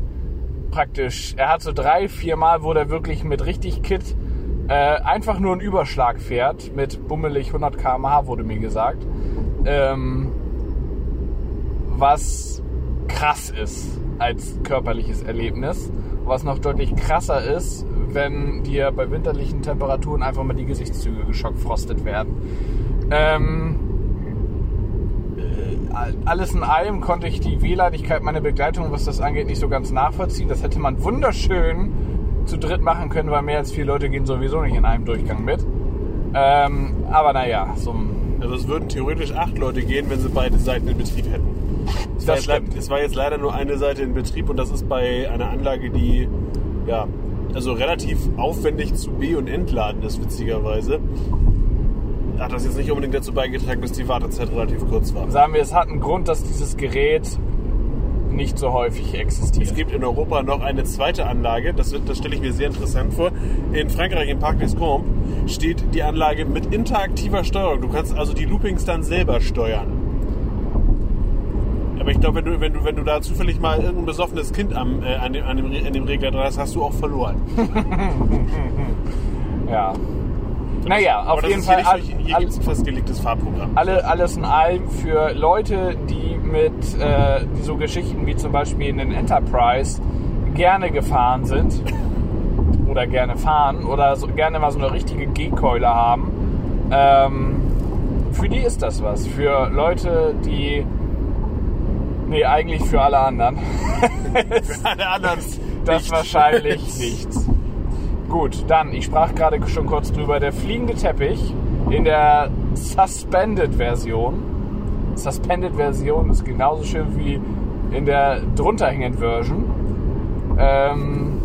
praktisch, er hat so drei, vier Mal, wo der wirklich mit richtig Kit äh, einfach nur einen Überschlag fährt, mit bummelig 100 km/h wurde mir gesagt. Ähm, was krass ist als körperliches Erlebnis. Was noch deutlich krasser ist, wenn dir bei winterlichen Temperaturen einfach mal die Gesichtszüge geschockfrostet werden. Ähm, äh, alles in allem konnte ich die Wehleidigkeit meiner Begleitung, was das angeht, nicht so ganz nachvollziehen. Das hätte man wunderschön zu dritt machen können, weil mehr als vier Leute gehen sowieso nicht in einem Durchgang mit. Ähm, aber naja, so Also es würden theoretisch acht Leute gehen, wenn sie beide Seiten in Betrieb hätten. Es war, Das jetzt, stimmt. le- es war jetzt leider nur eine Seite in Betrieb und das ist bei einer Anlage, die ja also relativ aufwendig zu be- und entladen ist, witzigerweise. Hat das jetzt nicht unbedingt dazu beigetragen, dass die Wartezeit relativ kurz war. sagen wir, es hat einen Grund, dass dieses Gerät nicht so häufig existiert. Es gibt in Europa noch eine zweite Anlage, das, wird- das stelle ich mir sehr interessant vor. In Frankreich, im Parc des Combes, steht die Anlage mit interaktiver Steuerung. Du kannst also die Loopings dann selber steuern. Aber ich glaube, wenn du, wenn, du, wenn du da zufällig mal irgendein besoffenes Kind am, äh, an, dem, an, dem, an dem Regler dran hast, hast du auch verloren. ja. Naja, auf jeden Fall hier, hier gibt es ein festgelegtes Fahrprogramm. alle, alles in allem für Leute, die mit äh, so Geschichten wie zum Beispiel in den Enterprise gerne gefahren sind oder gerne fahren oder so, gerne mal so eine richtige G-Keule haben. Ähm, für die ist das was. Für Leute, die. Nee, eigentlich für alle anderen. Alle anderen Das nicht. wahrscheinlich nichts. Gut, dann, ich sprach gerade schon kurz drüber, der fliegende Teppich in der Suspended-Version. Suspended-Version ist genauso schön wie in der drunterhängenden Version. Ähm,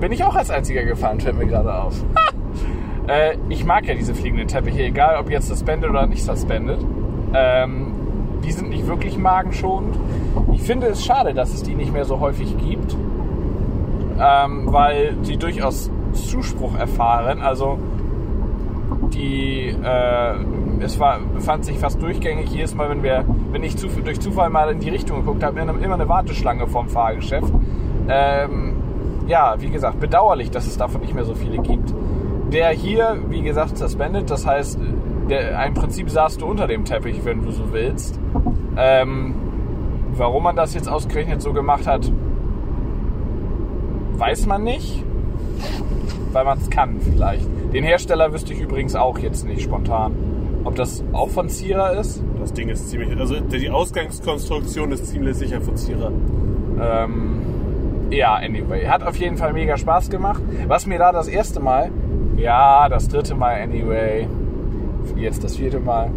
bin ich auch als einziger gefahren, fällt mir gerade auf. Äh, ich mag ja diese fliegenden Teppiche, egal ob jetzt suspended oder nicht suspended. Ähm, die sind nicht wirklich magenschonend. Ich finde es schade, dass es die nicht mehr so häufig gibt, ähm, weil sie durchaus Zuspruch erfahren. Also die, äh, es war, befand sich fast durchgängig jedes Mal, wenn wir, wenn ich zu, durch Zufall mal in die Richtung geguckt habe, immer eine Warteschlange vom Fahrgeschäft. Ähm, ja, wie gesagt, bedauerlich, dass es davon nicht mehr so viele gibt. Der hier, wie gesagt, suspended, das heißt, der, im Prinzip saßt du unter dem Teppich, wenn du so willst. Ähm, warum man das jetzt ausgerechnet so gemacht hat, weiß man nicht. Weil man es kann vielleicht. Den Hersteller wüsste ich übrigens auch jetzt nicht spontan. Ob das auch von Zierer ist? Das Ding ist ziemlich. Also die Ausgangskonstruktion ist ziemlich sicher von Zierer. Ähm, ja, anyway. Hat auf jeden Fall mega Spaß gemacht. Was mir da das erste Mal, ja, das dritte Mal anyway, jetzt das vierte Mal.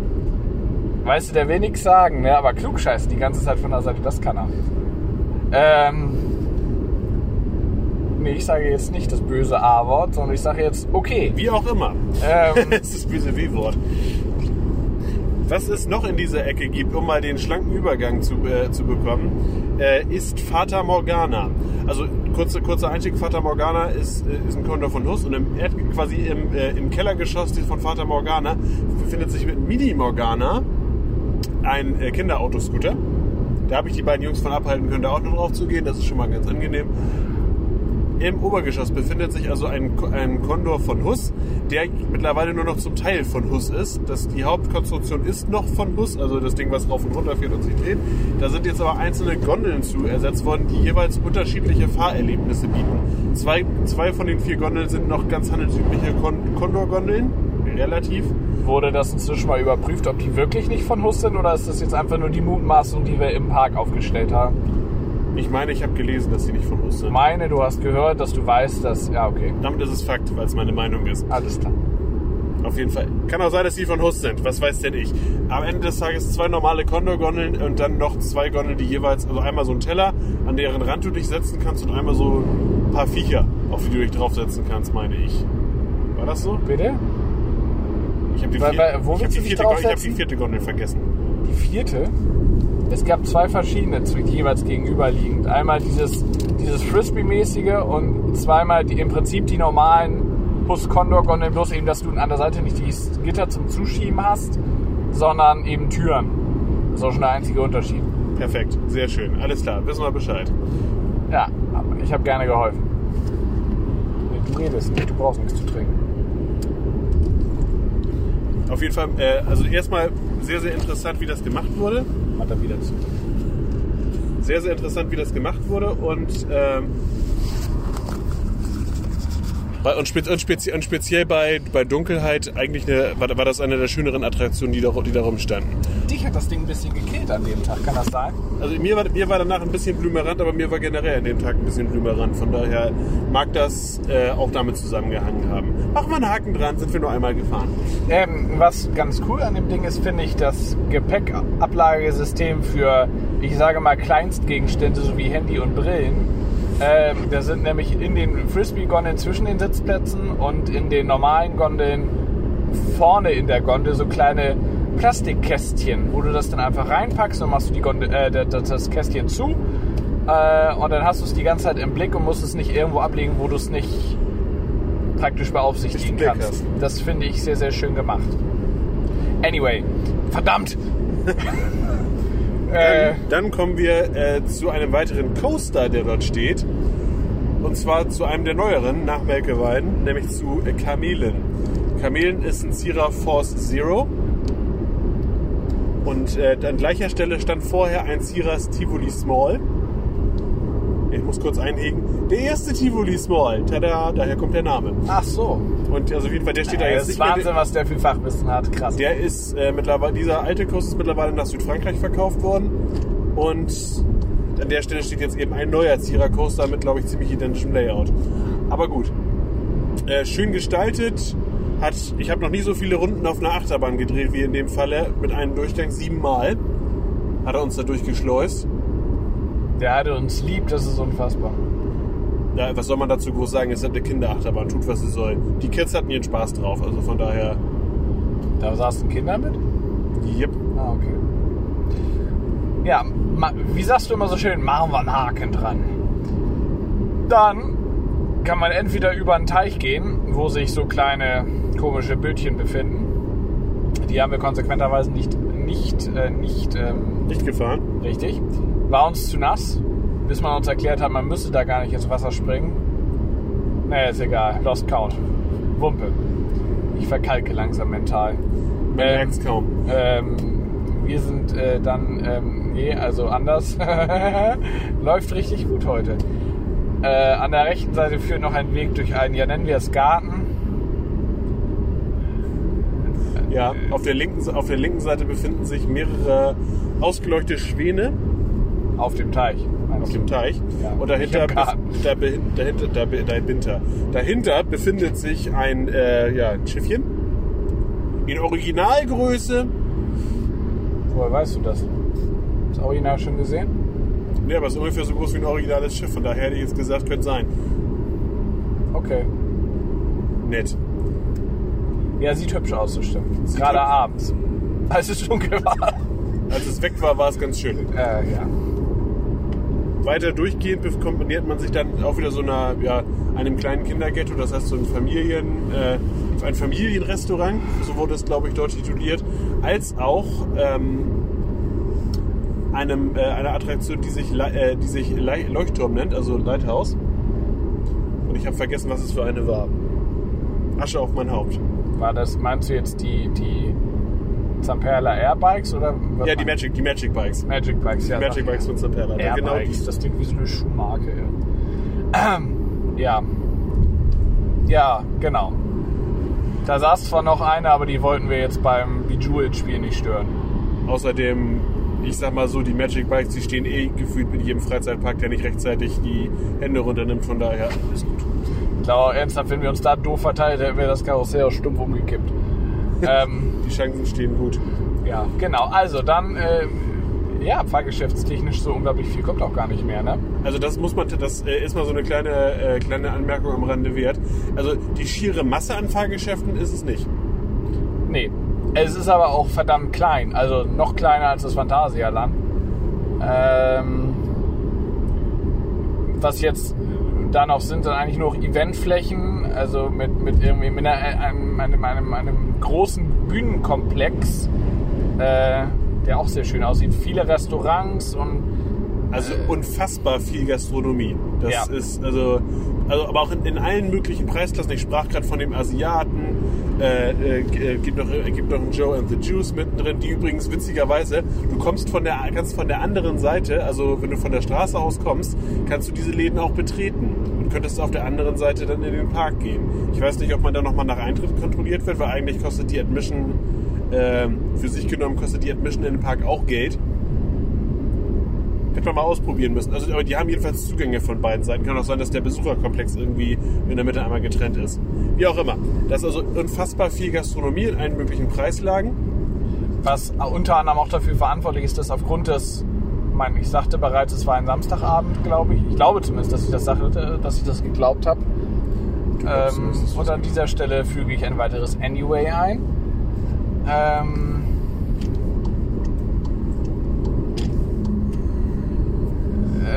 Weißt du, der will nichts sagen, ne? aber klugscheißen die ganze Zeit von der Seite, das kann er. Ähm, nee, ich sage jetzt nicht das böse A-Wort, sondern ich sage jetzt okay. Wie auch immer. Ähm, es ist das böse W-Wort. Was es noch in dieser Ecke gibt, um mal den schlanken Übergang zu, äh, zu bekommen, äh, ist Fata Morgana. Also kurzer, kurzer Einstieg, Fata Morgana ist, äh, ist ein Kondor von Huss und im quasi im, äh, im Kellergeschoss von Fata Morgana befindet sich mit Mini Morgana ein äh, Kinderautoscooter. Da habe ich die beiden Jungs von abhalten können, da auch noch drauf zu gehen. Das ist schon mal ganz angenehm. Im Obergeschoss befindet sich also ein, ein Condor von Huss, der mittlerweile nur noch zum Teil von Huss ist. Das, die Hauptkonstruktion ist noch von Huss, also das Ding, was rauf und runter fährt und sich dreht. Da sind jetzt aber einzelne Gondeln zu ersetzt worden, die jeweils unterschiedliche Fahrerlebnisse bieten. Zwei, zwei von den vier Gondeln sind noch ganz handelsübliche Condor-Gondeln, relativ. Wurde das inzwischen mal überprüft, ob die wirklich nicht von Huss sind oder ist das jetzt einfach nur die Mutmaßung, die wir im Park aufgestellt haben? Ich meine, ich habe gelesen, dass sie nicht von Huss sind. Meine, du hast gehört, dass du weißt, dass. Ja, okay. Damit ist es Fakt, weil es meine Meinung ist. Alles klar. Auf jeden Fall. Kann auch sein, dass sie von Huss sind. Was weiß denn ich? Am Ende des Tages zwei normale Condor-Gondeln und dann noch zwei Gondeln, die jeweils, also einmal so ein Teller, an deren Rand du dich setzen kannst und einmal so ein paar Viecher, auf die du dich draufsetzen kannst, meine ich. War das so? Bitte? Ich habe die, vier- hab die, vierte, ich hab die vierte Gondel vergessen. Die vierte? Es gab zwei verschiedene, jeweils gegenüberliegend. Einmal dieses, dieses Frisbee-mäßige und zweimal die, im Prinzip die normalen Bus-Condor-Gondeln, bloß eben, dass du an der Seite nicht die Gitter zum Zuschieben hast, sondern eben Türen. Das ist auch schon der einzige Unterschied. Perfekt, sehr schön. Alles klar, wissen wir Bescheid. Ja, ich habe gerne geholfen. Nee, du redest nicht, du brauchst nichts zu trinken. Auf jeden Fall, äh, also erstmal sehr, sehr interessant, wie das gemacht wurde. Hat er wieder zu. Sehr, sehr interessant, wie das gemacht wurde und, ähm, und, spez und, spezi und speziell bei, bei Dunkelheit eigentlich eine, war, war das eine der schöneren Attraktionen, die da, die da rumstanden. Dich hat das Ding ein bisschen gekillt an dem Tag, kann das sein? Also mir war, mir war danach ein bisschen blümerant, aber mir war generell an dem Tag ein bisschen blümerant. Von daher mag das äh, auch damit zusammengehangen haben. Machen wir einen Haken dran, sind wir nur einmal gefahren. Ähm, was ganz cool an dem Ding ist, finde ich, das Gepäckablagesystem für, ich sage mal, Kleinstgegenstände sowie Handy und Brillen. Ähm, da sind nämlich in den Frisbee-Gondeln zwischen den Sitzplätzen und in den normalen Gondeln vorne in der Gondel so kleine Plastikkästchen, wo du das dann einfach reinpackst und machst du die Gondel, äh, das, das Kästchen zu äh, und dann hast du es die ganze Zeit im Blick und musst es nicht irgendwo ablegen, wo du es nicht praktisch beaufsichtigen kannst. Das finde ich sehr, sehr schön gemacht. Anyway, verdammt! äh, Dann kommen wir äh, zu einem weiteren Coaster, der dort steht. Und zwar zu einem der neueren nach Melkeweiden, nämlich zu äh, Kamelen. Kamelen ist ein Sierra Force Zero. Und äh, an gleicher Stelle stand vorher ein Sierras Tivoli Small. Ich muss kurz einhegen. Der erste Tivoli Small. Tada, daher kommt der Name. ach so. Und also auf jeden Fall, der steht da Äh, jetzt das ist. Wahnsinn, was der für Fachwissen hat. Krass. Der ist äh, mittlerweile, dieser alte Kurs ist mittlerweile nach Südfrankreich verkauft worden. Und an der Stelle steht jetzt eben ein neuer Zierer Coaster mit, glaube ich, ziemlich identischem Layout. Aber gut. Äh, schön gestaltet. Hat, ich habe noch nie so viele Runden auf einer Achterbahn gedreht wie in dem Falle. Mit einem Durchgang siebenmal. Hat er uns da durchgeschleust. Der hatte uns lieb, das ist unfassbar. Ja, was soll man dazu groß sagen? Es halt eine Kinderachterbahn, tut was sie soll. Die Kids hatten ihren Spaß drauf, also von daher. Da saßen Kinder mit? Yep. Ah, okay. Ja, wie sagst du immer so schön, machen wir einen Haken dran. Dann kann man entweder über einen Teich gehen, wo sich so kleine komische Bötchen befinden. Die haben wir konsequenterweise nicht, nicht, äh, nicht ähm, Nicht gefahren. richtig. War uns zu nass, bis man uns erklärt hat, man müsste da gar nicht ins Wasser springen. Naja, ist egal. Lost Count. Wumpe. Ich verkalke langsam mental. Man Ähm, merkt's kaum. ähm, wir sind äh, dann, ähm, nee, also anders. Läuft richtig gut heute. Äh, an der rechten Seite führt noch ein Weg durch einen, ja nennen wir es Garten. Ja, auf der, linken, auf der linken Seite befinden sich mehrere ausgeleuchtete Schwäne Auf dem Teich. auf dem Teich. Ja, Und dahinter, da, dahinter, da, dahinter, dahinter befindet sich ein, äh, ja, ein Schiffchen in Originalgröße. Woher weißt du das? Das Original schon gesehen? Nee, aber es ist ungefähr so groß wie ein originales Schiff. Von daher hätte ich jetzt gesagt, könnte sein. Okay. Nett. Ja, sieht hübsch aus, das stimmt. Sieht Gerade hübsch- abends. Als es dunkel war. Als es weg war, war es ganz schön. Äh, ja. Weiter durchgehend kombiniert man sich dann auch wieder so einer, ja, einem kleinen Kinderghetto, das heißt so ein Familien, äh, ein Familienrestaurant, so wurde es glaube ich dort tituliert, als auch ähm, einem, äh, einer Attraktion, die sich, äh, die sich Le Leuchtturm nennt, also Lighthouse. Und ich habe vergessen, was es für eine war. Asche auf mein Haupt. War das, meinst du jetzt die, die Zamperla Airbikes oder Ja, die Magic, die Magic Bikes. Magic Bikes, ja. Die Magic Bikes von Zamperla. Airbikes, Genau die. das klingt wie so eine Schuhmarke. Ja. Ähm, ja. Ja, genau. Da saß zwar noch eine, aber die wollten wir jetzt beim Bejeweled-Spiel nicht stören. Außerdem, ich sag mal so, die Magic Bikes, die stehen eh gefühlt mit jedem Freizeitpark, der nicht rechtzeitig die Hände runternimmt. Von daher ist gut. Ich glaube, ernsthaft, wenn wir uns da doof verteilt hätten, wäre das Karussell auch stumpf umgekippt. Ähm, Die Chancen stehen gut. ja, genau. Also dann, äh, ja, fahrgeschäftstechnisch so unglaublich viel kommt auch gar nicht mehr, ne? Also das muss man, das äh, ist mal so eine kleine, äh, kleine Anmerkung am Rande wert. Also die schiere Masse an Fahrgeschäften ist es nicht. Nee. Es ist aber auch verdammt klein. Also noch kleiner als das Phantasialand. Ähm, was jetzt da noch sind, sind eigentlich nur noch Eventflächen. Also mit, mit irgendwie mit einem, einem, einem, einem großen Bühnenkomplex, äh, der auch sehr schön aussieht. Viele Restaurants und Also unfassbar viel Gastronomie. Das Ja. ist also, also aber auch in, in allen möglichen Preisklassen. Ich sprach gerade von dem Asiaten. Äh, äh, äh, gibt, noch, äh, gibt noch einen Joe and the Juice mittendrin, die übrigens witzigerweise, du kommst von der, kannst von der anderen Seite, also wenn du von der Straße aus kommst, kannst du diese Läden auch betreten und könntest auf der anderen Seite dann in den Park gehen. Ich weiß nicht, ob man da nochmal nach Eintritt kontrolliert wird, weil eigentlich kostet die Admission, äh, für sich genommen kostet die Admission in den Park auch Geld. Hätte man mal ausprobieren müssen. Also, aber die haben jedenfalls Zugänge von beiden Seiten. Kann auch sein, dass der Besucherkomplex irgendwie in der Mitte einmal getrennt ist. Wie auch immer. Das ist also unfassbar viel Gastronomie in allen möglichen Preislagen. was unter anderem auch dafür verantwortlich ist, dass aufgrund des, ich meine, ich sagte bereits, es war ein Samstagabend, glaube ich. Ich glaube zumindest, dass ich das sagte, dass ich das geglaubt habe. Ähm, und an dieser Stelle füge ich ein weiteres Anyway ein. Ähm,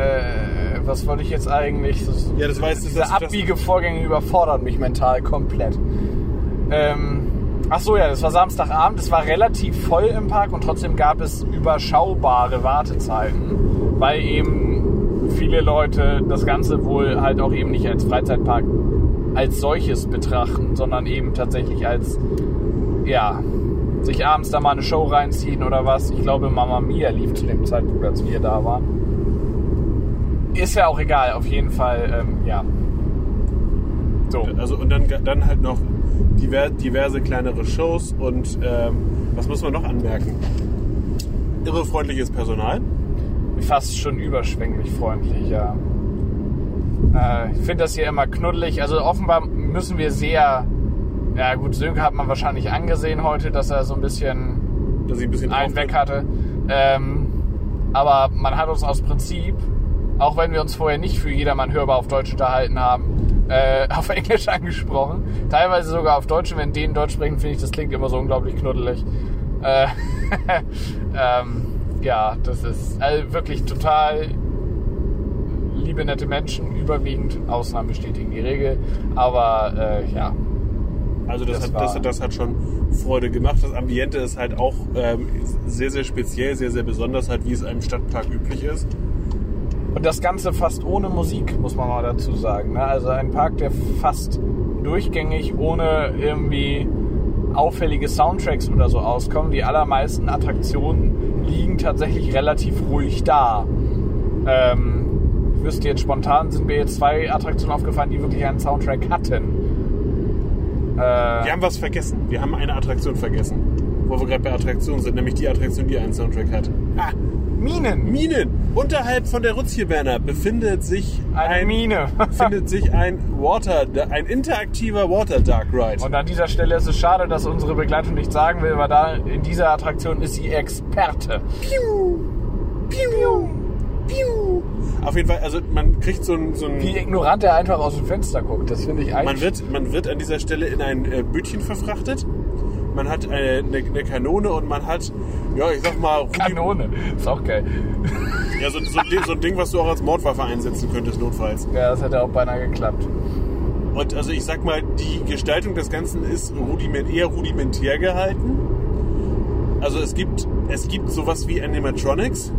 äh, was wollte ich jetzt eigentlich? Das, Ja, das weißt du, Diese Abbiegevorgänge überfordern mich mental komplett. Ähm, ach so, ja, das war Samstagabend. Es war relativ voll im Park und trotzdem gab es überschaubare Wartezeiten, weil eben viele Leute das Ganze wohl halt auch eben nicht als Freizeitpark als solches betrachten, sondern eben tatsächlich als, ja, sich abends da mal eine Show reinziehen oder was. Ich glaube, Mama Mia lief zu dem Zeitpunkt, als wir da waren. Ist ja auch egal, auf jeden Fall, ähm, ja. So. Also, und dann, dann halt noch diver, diverse kleinere Shows und ähm, was muss man noch anmerken? Irre freundliches Personal. fast schon überschwänglich freundlich, ja. Äh, ich finde das hier immer knuddelig. Also offenbar müssen wir sehr. Ja gut, Sönke hat man wahrscheinlich angesehen heute, dass er so ein bisschen Dass ich ein bisschen einen weg hatte. Ähm, aber man hat uns aus Prinzip Auch wenn wir uns vorher nicht für jedermann hörbar auf Deutsch unterhalten haben, äh, auf Englisch angesprochen. Teilweise sogar auf Deutsch. Wenn denen Deutsch sprechen, finde ich, das klingt immer so unglaublich knuddelig. Äh, ähm, ja, das ist also wirklich total liebe, nette Menschen. Überwiegend Ausnahmen bestätigen die Regel. Aber äh, ja, Also das, Das hat, das, das hat schon Freude gemacht. Das Ambiente ist halt auch ähm, sehr, sehr speziell, sehr, sehr besonders, halt wie es einem Stadtpark üblich ist. Und das Ganze fast ohne Musik, muss man mal dazu sagen. ne? Also ein Park, der fast durchgängig ohne irgendwie auffällige Soundtracks oder so auskommt. Die allermeisten Attraktionen liegen tatsächlich relativ ruhig da. Ähm, ich wüsste jetzt spontan, sind mir jetzt zwei Attraktionen aufgefallen, die wirklich einen Soundtrack hatten. Äh, Wir haben was vergessen. Wir haben eine Attraktion vergessen. Wo wir gerade bei Attraktionen sind, nämlich die Attraktion, die einen Soundtrack hat. Ah, Minen! Minen! Unterhalb von der Rutzjeberner befindet sich Eine ein, Mine. findet sich ein Water, ein interaktiver Water Dark Ride. Und an dieser Stelle ist es schade, dass unsere Begleitung nicht sagen will, weil da in dieser Attraktion ist sie Experte. Piu, piu, piu. Auf jeden Fall, also man kriegt so ein, so ein Wie ignorant er einfach aus dem Fenster guckt, das finde ich eigentlich. Man wird, man wird an dieser Stelle in ein äh, Bötchen verfrachtet. Man hat eine, eine, eine Kanone und man hat, ja, ich sag mal, Rudi- Kanone. Ist auch geil. Ja, so, so, ein Ding- so ein Ding, was du auch als Mordwaffe einsetzen könntest, notfalls. Ja, das hätte auch beinahe geklappt. Und also ich sag mal, die Gestaltung des Ganzen ist rudiment, eher rudimentär gehalten. Also es gibt, es gibt sowas wie Animatronics.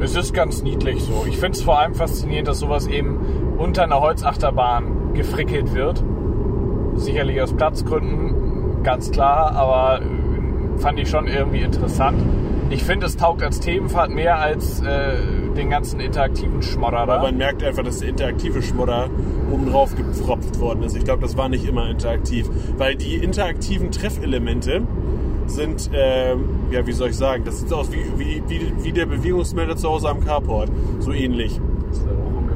Es ist ganz niedlich so. Ich finde es vor allem faszinierend, dass sowas eben unter einer Holzachterbahn gefrickelt wird. Sicherlich aus Platzgründen, ganz klar, aber äh, fand ich schon irgendwie interessant. Ich finde, es taugt als Themenfahrt mehr als äh, den ganzen interaktiven Schmodder Aber da. man merkt einfach, dass der interaktive Schmodder obendrauf gepfropft worden ist. Ich glaube, das war nicht immer interaktiv. Weil die interaktiven Treffelemente sind, ähm, ja, wie soll ich sagen, das sieht so aus wie, wie, wie, wie der Bewegungsmelder zu Hause am Carport. So ähnlich.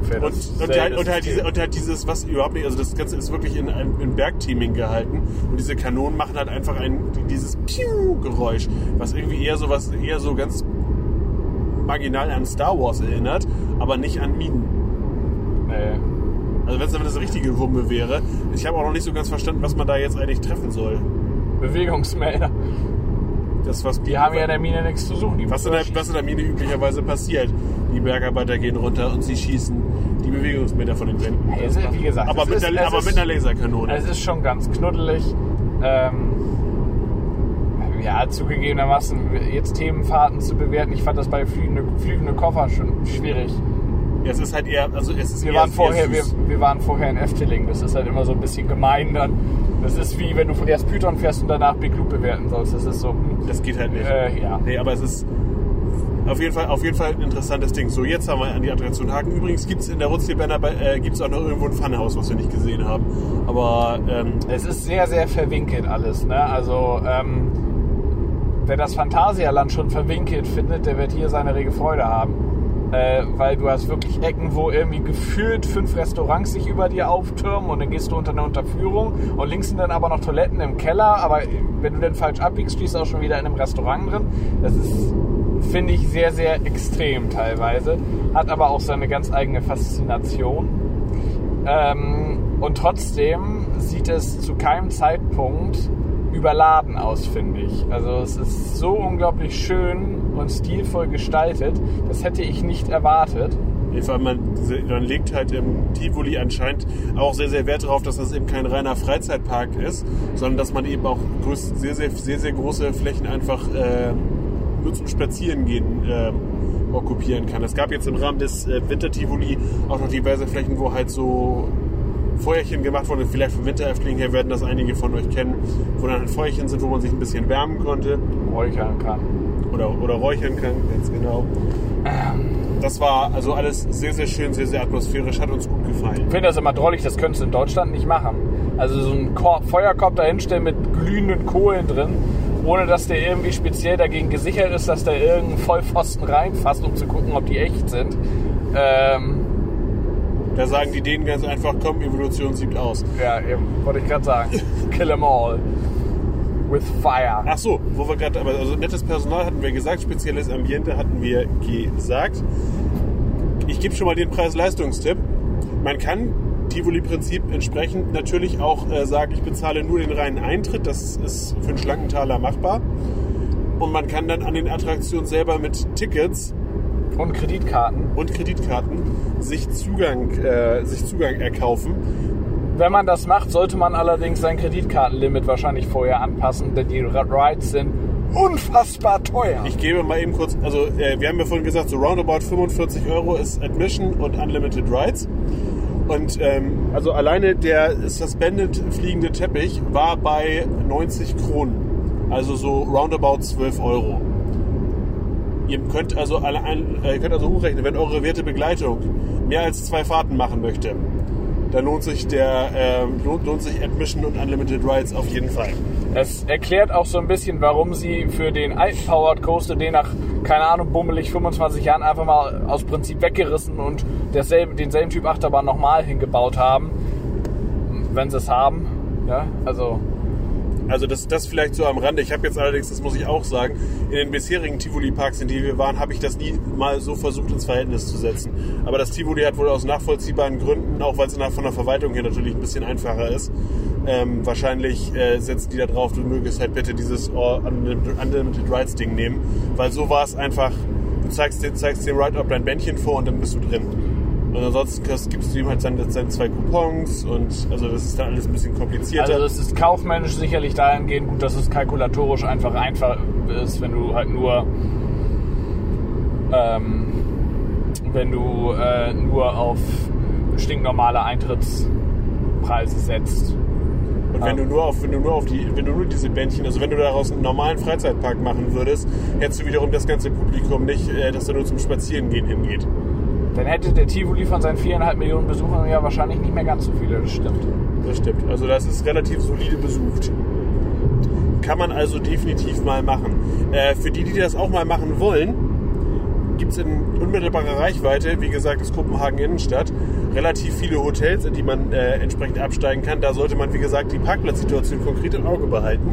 Ungefähr Und, das und, halt, und, halt diese, und halt dieses, was überhaupt nicht, also das Ganze ist wirklich in, einem- in Bergteaming gehalten. Und diese Kanonen machen halt einfach ein, dieses Piu-Geräusch, was irgendwie eher so was, eher so ganz marginal an Star Wars erinnert, aber nicht an Minen. Nee. Also wenn es dann das richtige Wumme wäre. Ich habe auch noch nicht so ganz verstanden, was man da jetzt eigentlich treffen soll. Bewegungsmelder. Das, was, Die haben ja in der Mine nichts zu suchen. Was, in der, was in der Mine üblicherweise passiert. Die Bergarbeiter gehen runter und sie schießen die Bewegungsmeter von den Wänden. Es ist- wie gesagt, aber mit, ist- einer, es aber ist- mit einer Laserkanone. Es ist schon ganz knuddelig. Ähm, ja, zugegebenermaßen, jetzt Themenfahrten zu bewerten, ich fand das bei fliegende, fliegende Koffer schon schwierig. Ja, es ist halt eher, also es ist Wir eher, waren, vorher, wir, wir waren vorher in Efteling, das ist halt immer so ein bisschen gemein dann. Das ist wie wenn du erst Python fährst und danach Big Loop bewerten sollst. Das ist so, hm, Das geht halt nicht. äh, ja. Nee, aber es ist auf jeden Fall, auf jeden Fall ein interessantes Ding. So, jetzt haben wir an die Attraktion Haken. Übrigens gibt es in der Rutzjeberner äh, gibt's auch noch irgendwo ein Funhaus, was wir nicht gesehen haben. Aber ähm, Es ist sehr, sehr verwinkelt alles. Ne? Also, ähm, wer das Phantasialand schon verwinkelt findet, der wird hier seine rege Freude haben. Äh, weil du hast wirklich Ecken, wo irgendwie gefühlt fünf Restaurants sich über dir auftürmen und dann gehst du unter eine Unterführung und links sind dann aber noch Toiletten im Keller, aber wenn du dann falsch abbiegst, stehst du auch schon wieder in einem Restaurant drin. Das ist, finde ich, sehr, sehr extrem teilweise. Hat aber auch seine ganz eigene Faszination. Ähm, und trotzdem sieht es zu keinem Zeitpunkt überladen aus, finde ich. Also es ist so unglaublich schön und stilvoll gestaltet. Das hätte ich nicht erwartet. jeden Fall, man, man legt halt im Tivoli anscheinend auch sehr, sehr Wert darauf, dass das eben kein reiner Freizeitpark ist, sondern dass man eben auch sehr, sehr, sehr, sehr große Flächen einfach äh, nur zum Spazierengehen äh, okkupieren kann. Es gab jetzt im Rahmen des äh, Winter-Tivoli auch noch diverse Flächen, wo halt so Feuerchen gemacht wurden. Vielleicht vom Winterhäftling her werden das einige von euch kennen, wo dann halt Feuerchen sind, wo man sich ein bisschen wärmen konnte Räuchern kann. oder, oder räuchern kann, ganz genau. Das war also alles sehr, sehr schön, sehr, sehr atmosphärisch, hat uns gut gefallen. Ich finde das immer drollig, das könntest du in Deutschland nicht machen. Also so einen Korb, Feuerkorb dahinstellen mit glühenden Kohlen drin, ohne dass der irgendwie speziell dagegen gesichert ist, dass da irgendein Vollpfosten reinfasst, um zu gucken, ob die echt sind. Ähm, Da sagen die denen ganz einfach, komm, Evolution sieht aus. ja, eben, wollte ich gerade sagen. Kill 'em all. With fire. Ach so, wo wir gerade, aber also nettes Personal hatten wir gesagt, spezielles Ambiente hatten wir gesagt. Ich gebe schon mal den Preis-Leistungstipp. Man kann Tivoli-Prinzip entsprechend natürlich auch äh, sagen, ich bezahle nur den reinen Eintritt. Das ist für einen schlanken Taler machbar. Und man kann dann an den Attraktionen selber mit Tickets Und Kreditkarten. und Kreditkarten sich Zugang, äh, sich Zugang erkaufen. Wenn man das macht, sollte man allerdings sein Kreditkartenlimit wahrscheinlich vorher anpassen, denn die Rides sind unfassbar teuer. Ich gebe mal eben kurz, also äh, wir haben ja vorhin gesagt, so roundabout 45 Euro ist Admission und Unlimited Rides. Und ähm, also alleine der Suspended fliegende Teppich war bei 90 Kronen. Also so roundabout 12 Euro. Ihr könnt also, alle ein, äh, ihr könnt also hochrechnen, wenn eure werte Begleitung mehr als zwei Fahrten machen möchte, dann lohnt sich der ähm, lohnt, lohnt sich Admission und Unlimited Rides auf jeden Fall. Es erklärt auch so ein bisschen, warum sie für den alten Powered Coaster, den nach, keine Ahnung, bummelig 25 Jahren einfach mal aus Prinzip weggerissen und derselben, denselben Typ Achterbahn nochmal hingebaut haben. Wenn sie es haben. Ja, also Also das, das vielleicht so am Rande. Ich habe jetzt allerdings, das muss ich auch sagen, in den bisherigen Tivoli-Parks, in die wir waren, habe ich das nie mal so versucht ins Verhältnis zu setzen. Aber das Tivoli hat wohl aus nachvollziehbaren Gründen, auch weil es von der Verwaltung hier natürlich ein bisschen einfacher ist, ähm, wahrscheinlich äh, setzen die da drauf, du mögest halt bitte dieses Unlimited Rides Ding nehmen. Weil so war es einfach, du zeigst, zeigst dem Ride Up dein Bändchen vor und dann bist du drin. Und ansonsten gibst du ihm halt seine, seine zwei Coupons und also das ist dann alles ein bisschen komplizierter. Also es ist kaufmännisch sicherlich dahingehend gut, dass es kalkulatorisch einfach einfach ist, wenn du halt nur ähm, wenn du äh, nur auf stinknormale Eintrittspreise setzt. Und wenn Ah. du nur auf, wenn du nur auf die, wenn du nur diese Bändchen, also wenn du daraus einen normalen Freizeitpark machen würdest, hättest du wiederum das ganze Publikum nicht, äh, das da nur zum Spazierengehen hingeht. Dann hätte der Tivoli von seinen viereinhalb Millionen Besuchern ja wahrscheinlich nicht mehr ganz so viele, das stimmt. Das stimmt. Also das ist relativ solide besucht. Kann man also definitiv mal machen. Äh, für die, die das auch mal machen wollen, gibt es in unmittelbarer Reichweite, wie gesagt, das Kopenhagen Innenstadt, relativ viele Hotels, in die man äh, entsprechend absteigen kann. Da sollte man, wie gesagt, die Parkplatzsituation konkret im Auge behalten.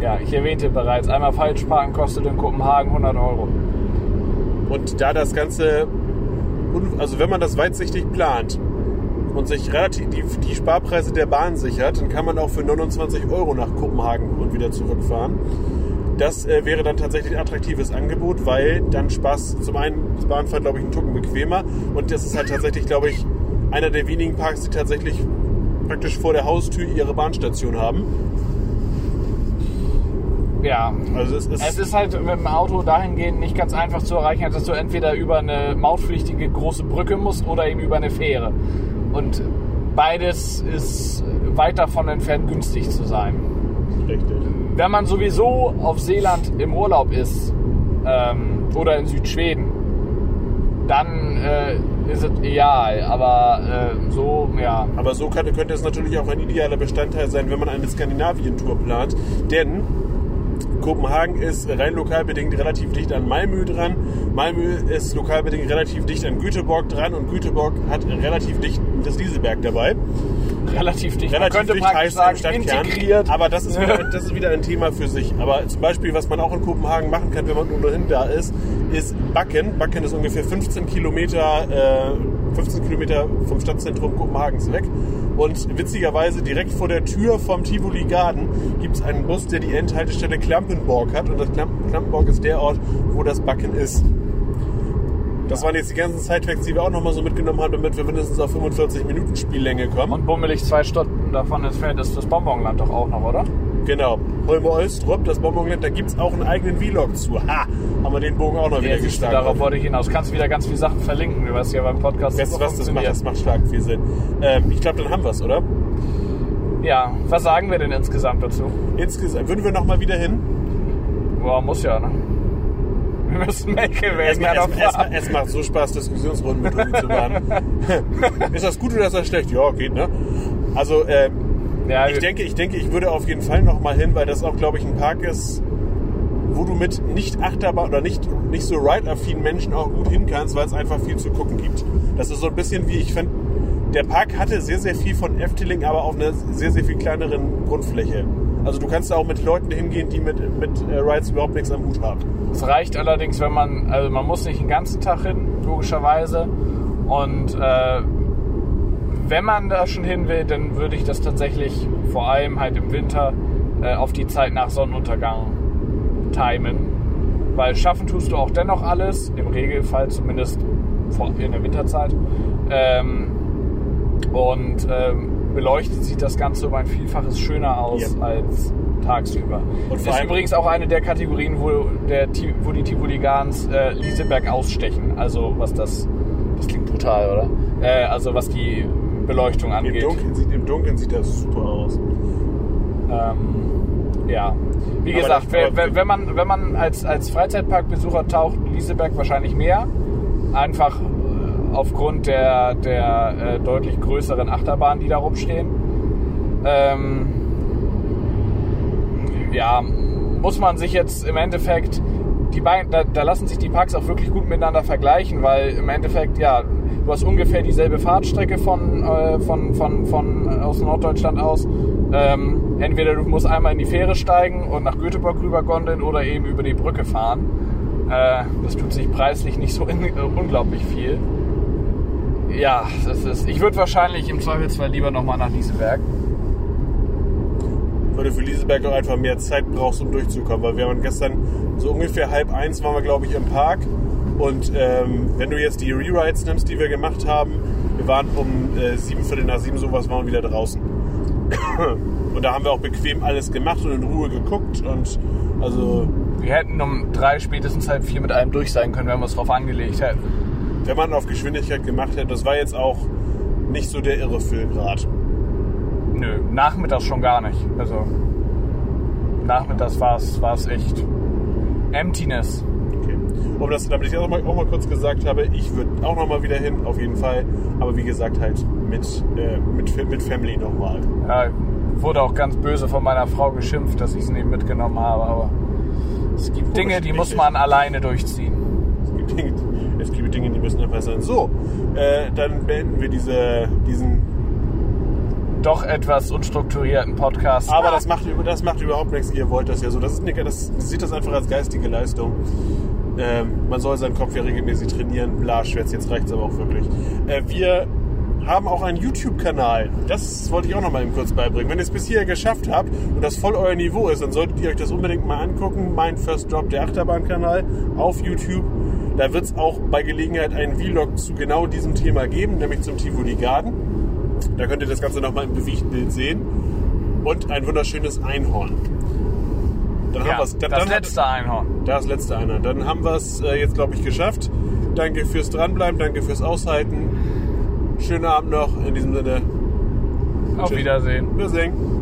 Ja, ich erwähnte bereits, einmal falsch parken kostet in Kopenhagen 100 Euro. Und da das Ganze, also wenn man das weitsichtig plant und sich relativ die, die Sparpreise der Bahn sichert, dann kann man auch für 29 Euro nach Kopenhagen und wieder zurückfahren. Das äh, wäre dann tatsächlich ein attraktives Angebot, weil dann Spaß zum einen das Bahnfahren, glaube ich, einen Tucken bequemer und das ist halt tatsächlich, glaube ich, einer der wenigen Parks, die tatsächlich praktisch vor der Haustür ihre Bahnstation haben. Ja, Also es ist, Es ist halt mit dem Auto dahingehend nicht ganz einfach zu erreichen, dass du entweder über eine mautpflichtige große Brücke musst oder eben über eine Fähre. Und beides ist weit davon entfernt, günstig zu sein. richtig. Wenn man sowieso auf Seeland im Urlaub ist ähm, oder in Südschweden, dann äh, ist es ideal. Aber äh, so, ja. Aber so kann, könnte es natürlich auch ein idealer Bestandteil sein, wenn man eine Skandinavien-Tour plant. Denn Kopenhagen ist rein lokalbedingt relativ dicht an Malmö dran. Malmö ist lokalbedingt relativ dicht an Göteborg dran und Göteborg hat relativ dicht das Dieselberg dabei. Relativ dicht. Relativ man könnte dicht heißt sagen, im Stadtkern. integriert. Aber das ist, wieder, das ist wieder ein Thema für sich. Aber zum Beispiel, was man auch in Kopenhagen machen kann, wenn man ohnehin da ist, ist Backen. Backen ist ungefähr 15 Kilometer, äh, 15 Kilometer vom Stadtzentrum Kopenhagens weg. Und witzigerweise direkt vor der Tür vom Tivoli Garden gibt es einen Bus, der die Endhaltestelle Klampenborg hat. Und das Klamp- Klampenborg ist der Ort, wo das Backen ist. Das waren jetzt die ganzen Sidefacts, die wir auch nochmal so mitgenommen haben, damit wir mindestens auf 45 Minuten Spiellänge kommen. Und bummelig zwei Stunden davon entfernt ist das Bonbonland doch auch noch, oder? Genau. Holme Olstrup, das Bonbonland, da gibt es auch einen eigenen Vlog zu. Ha! Haben wir den Bogen auch noch wieder Ja, du, geschlagen. darauf wollte ich hinaus. Kannst wieder ganz viele Sachen verlinken, was ja beim Podcast Weißt du was, das macht, das macht stark viel Sinn. Ähm, ich glaube, dann haben wir es, oder? Ja, was sagen wir denn insgesamt dazu? Insgesamt, würden wir nochmal wieder hin? Boah, muss ja, ne? Müssen Mecke Es, werden. ma- ja es, es, ma- es macht so Spaß, Diskussionsrunden mit Tobi zu machen. ist das gut oder ist das schlecht? Ja, geht, ne? Also, ähm, ja, ich denke, ich denke, ich würde auf jeden Fall noch mal hin, weil das auch, glaube ich, ein Park ist, wo du mit nicht Achterbahn oder nicht, nicht so ride-affinen Menschen auch gut hin kannst, weil es einfach viel zu gucken gibt. Das ist so ein bisschen wie, ich finde, der Park hatte sehr, sehr viel von Efteling, aber auf einer sehr, sehr viel kleineren Grundfläche. Also du kannst da auch mit Leuten hingehen, die mit, mit äh, Rides überhaupt nichts am Hut haben. Es reicht allerdings, wenn man, also man muss nicht den ganzen Tag hin, logischerweise. Und äh, wenn man da schon hin will, dann würde ich das tatsächlich vor allem halt im Winter äh, auf die Zeit nach Sonnenuntergang timen. Weil schaffen tust du auch dennoch alles, im Regelfall zumindest in der Winterzeit. Ähm, und ähm, beleuchtet sieht das Ganze um ein Vielfaches schöner aus Ja. als tagsüber. Und vor ist übrigens auch eine der Kategorien, wo, der, wo die Tivoligans äh, Lieseberg ausstechen. Also was das, das klingt brutal, oder? Äh, also was die Beleuchtung Im angeht. Dunkeln, sieht, Im Dunkeln sieht das super aus. Ähm, ja, wie Aber gesagt, das- wer- wenn man, wenn man als, als Freizeitparkbesucher taucht, Lieseberg wahrscheinlich mehr. Einfach aufgrund der, der äh, deutlich größeren Achterbahnen, die da rumstehen. Ähm, ja, muss man sich jetzt im Endeffekt, die beiden, da, da lassen sich die Parks auch wirklich gut miteinander vergleichen, weil im Endeffekt, ja, du hast ungefähr dieselbe Fahrtstrecke von, äh, von, von, von äh, aus Norddeutschland aus. Ähm, entweder du musst einmal in die Fähre steigen und nach Göteborg rüber gondeln oder eben über die Brücke fahren. Äh, das tut sich preislich nicht so in, äh, unglaublich viel. Ja, das ist, ich würde wahrscheinlich im Zweifelsfall lieber nochmal nach Lieseberg. Weil du für Lieseberg auch einfach mehr Zeit brauchst, um durchzukommen. Weil wir waren gestern so ungefähr halb eins waren wir, glaube ich, im Park. Und ähm, wenn du jetzt die Rewrites nimmst, die wir gemacht haben, wir waren um äh, sieben Viertel nach sieben sowas, waren wir wieder draußen. Und da haben wir auch bequem alles gemacht und in Ruhe geguckt. Und also, Wir hätten um drei, spätestens halb vier mit allem durch sein können, wenn wir es drauf angelegt hätten. Wenn man auf Geschwindigkeit gemacht hätte, das war jetzt auch nicht so der irre Füllgrad. Nö, nachmittags schon gar nicht. Also nachmittags war es echt Emptiness. Okay. Um das, damit ich das auch mal, auch mal kurz gesagt habe, ich würde auch noch mal wieder hin, auf jeden Fall. Aber wie gesagt, halt mit, äh, mit, mit Family nochmal. Ja, wurde auch ganz böse von meiner Frau geschimpft, dass ich es nicht mitgenommen habe. Aber es gibt Dinge, die muss man alleine durchziehen. Es gibt Dinge, es gibt Dinge, die müssen einfach sein. So, äh, dann beenden wir diese, diesen. Doch etwas unstrukturierten Podcast. Aber das macht, das macht überhaupt nichts. Ihr wollt das ja so. Das ist eine, das sieht das einfach als geistige Leistung. Ähm, man soll seinen Kopf ja regelmäßig trainieren. Bla, Schwätz, jetzt reicht's aber auch wirklich. Äh, wir haben auch einen YouTube-Kanal. Das wollte ich auch noch mal eben kurz beibringen. Wenn ihr es bis hier geschafft habt und das voll euer Niveau ist, dann solltet ihr euch das unbedingt mal angucken. Mein First Drop, der Achterbahn-Kanal auf YouTube. Da wird es auch bei Gelegenheit einen Vlog zu genau diesem Thema geben, nämlich zum Tivoli Garden. Da könnt ihr das Ganze nochmal im Bewegtbild sehen. Und ein wunderschönes Einhorn. Dann ja, haben wir's. Dann, das dann letzte Einhorn. das letzte einer. Dann haben wir es äh, jetzt, glaube ich, geschafft. Danke fürs Dranbleiben, danke fürs Aushalten. Schönen Abend noch. In diesem Sinne. Auf Tschüss. Wiedersehen. Wir sehen.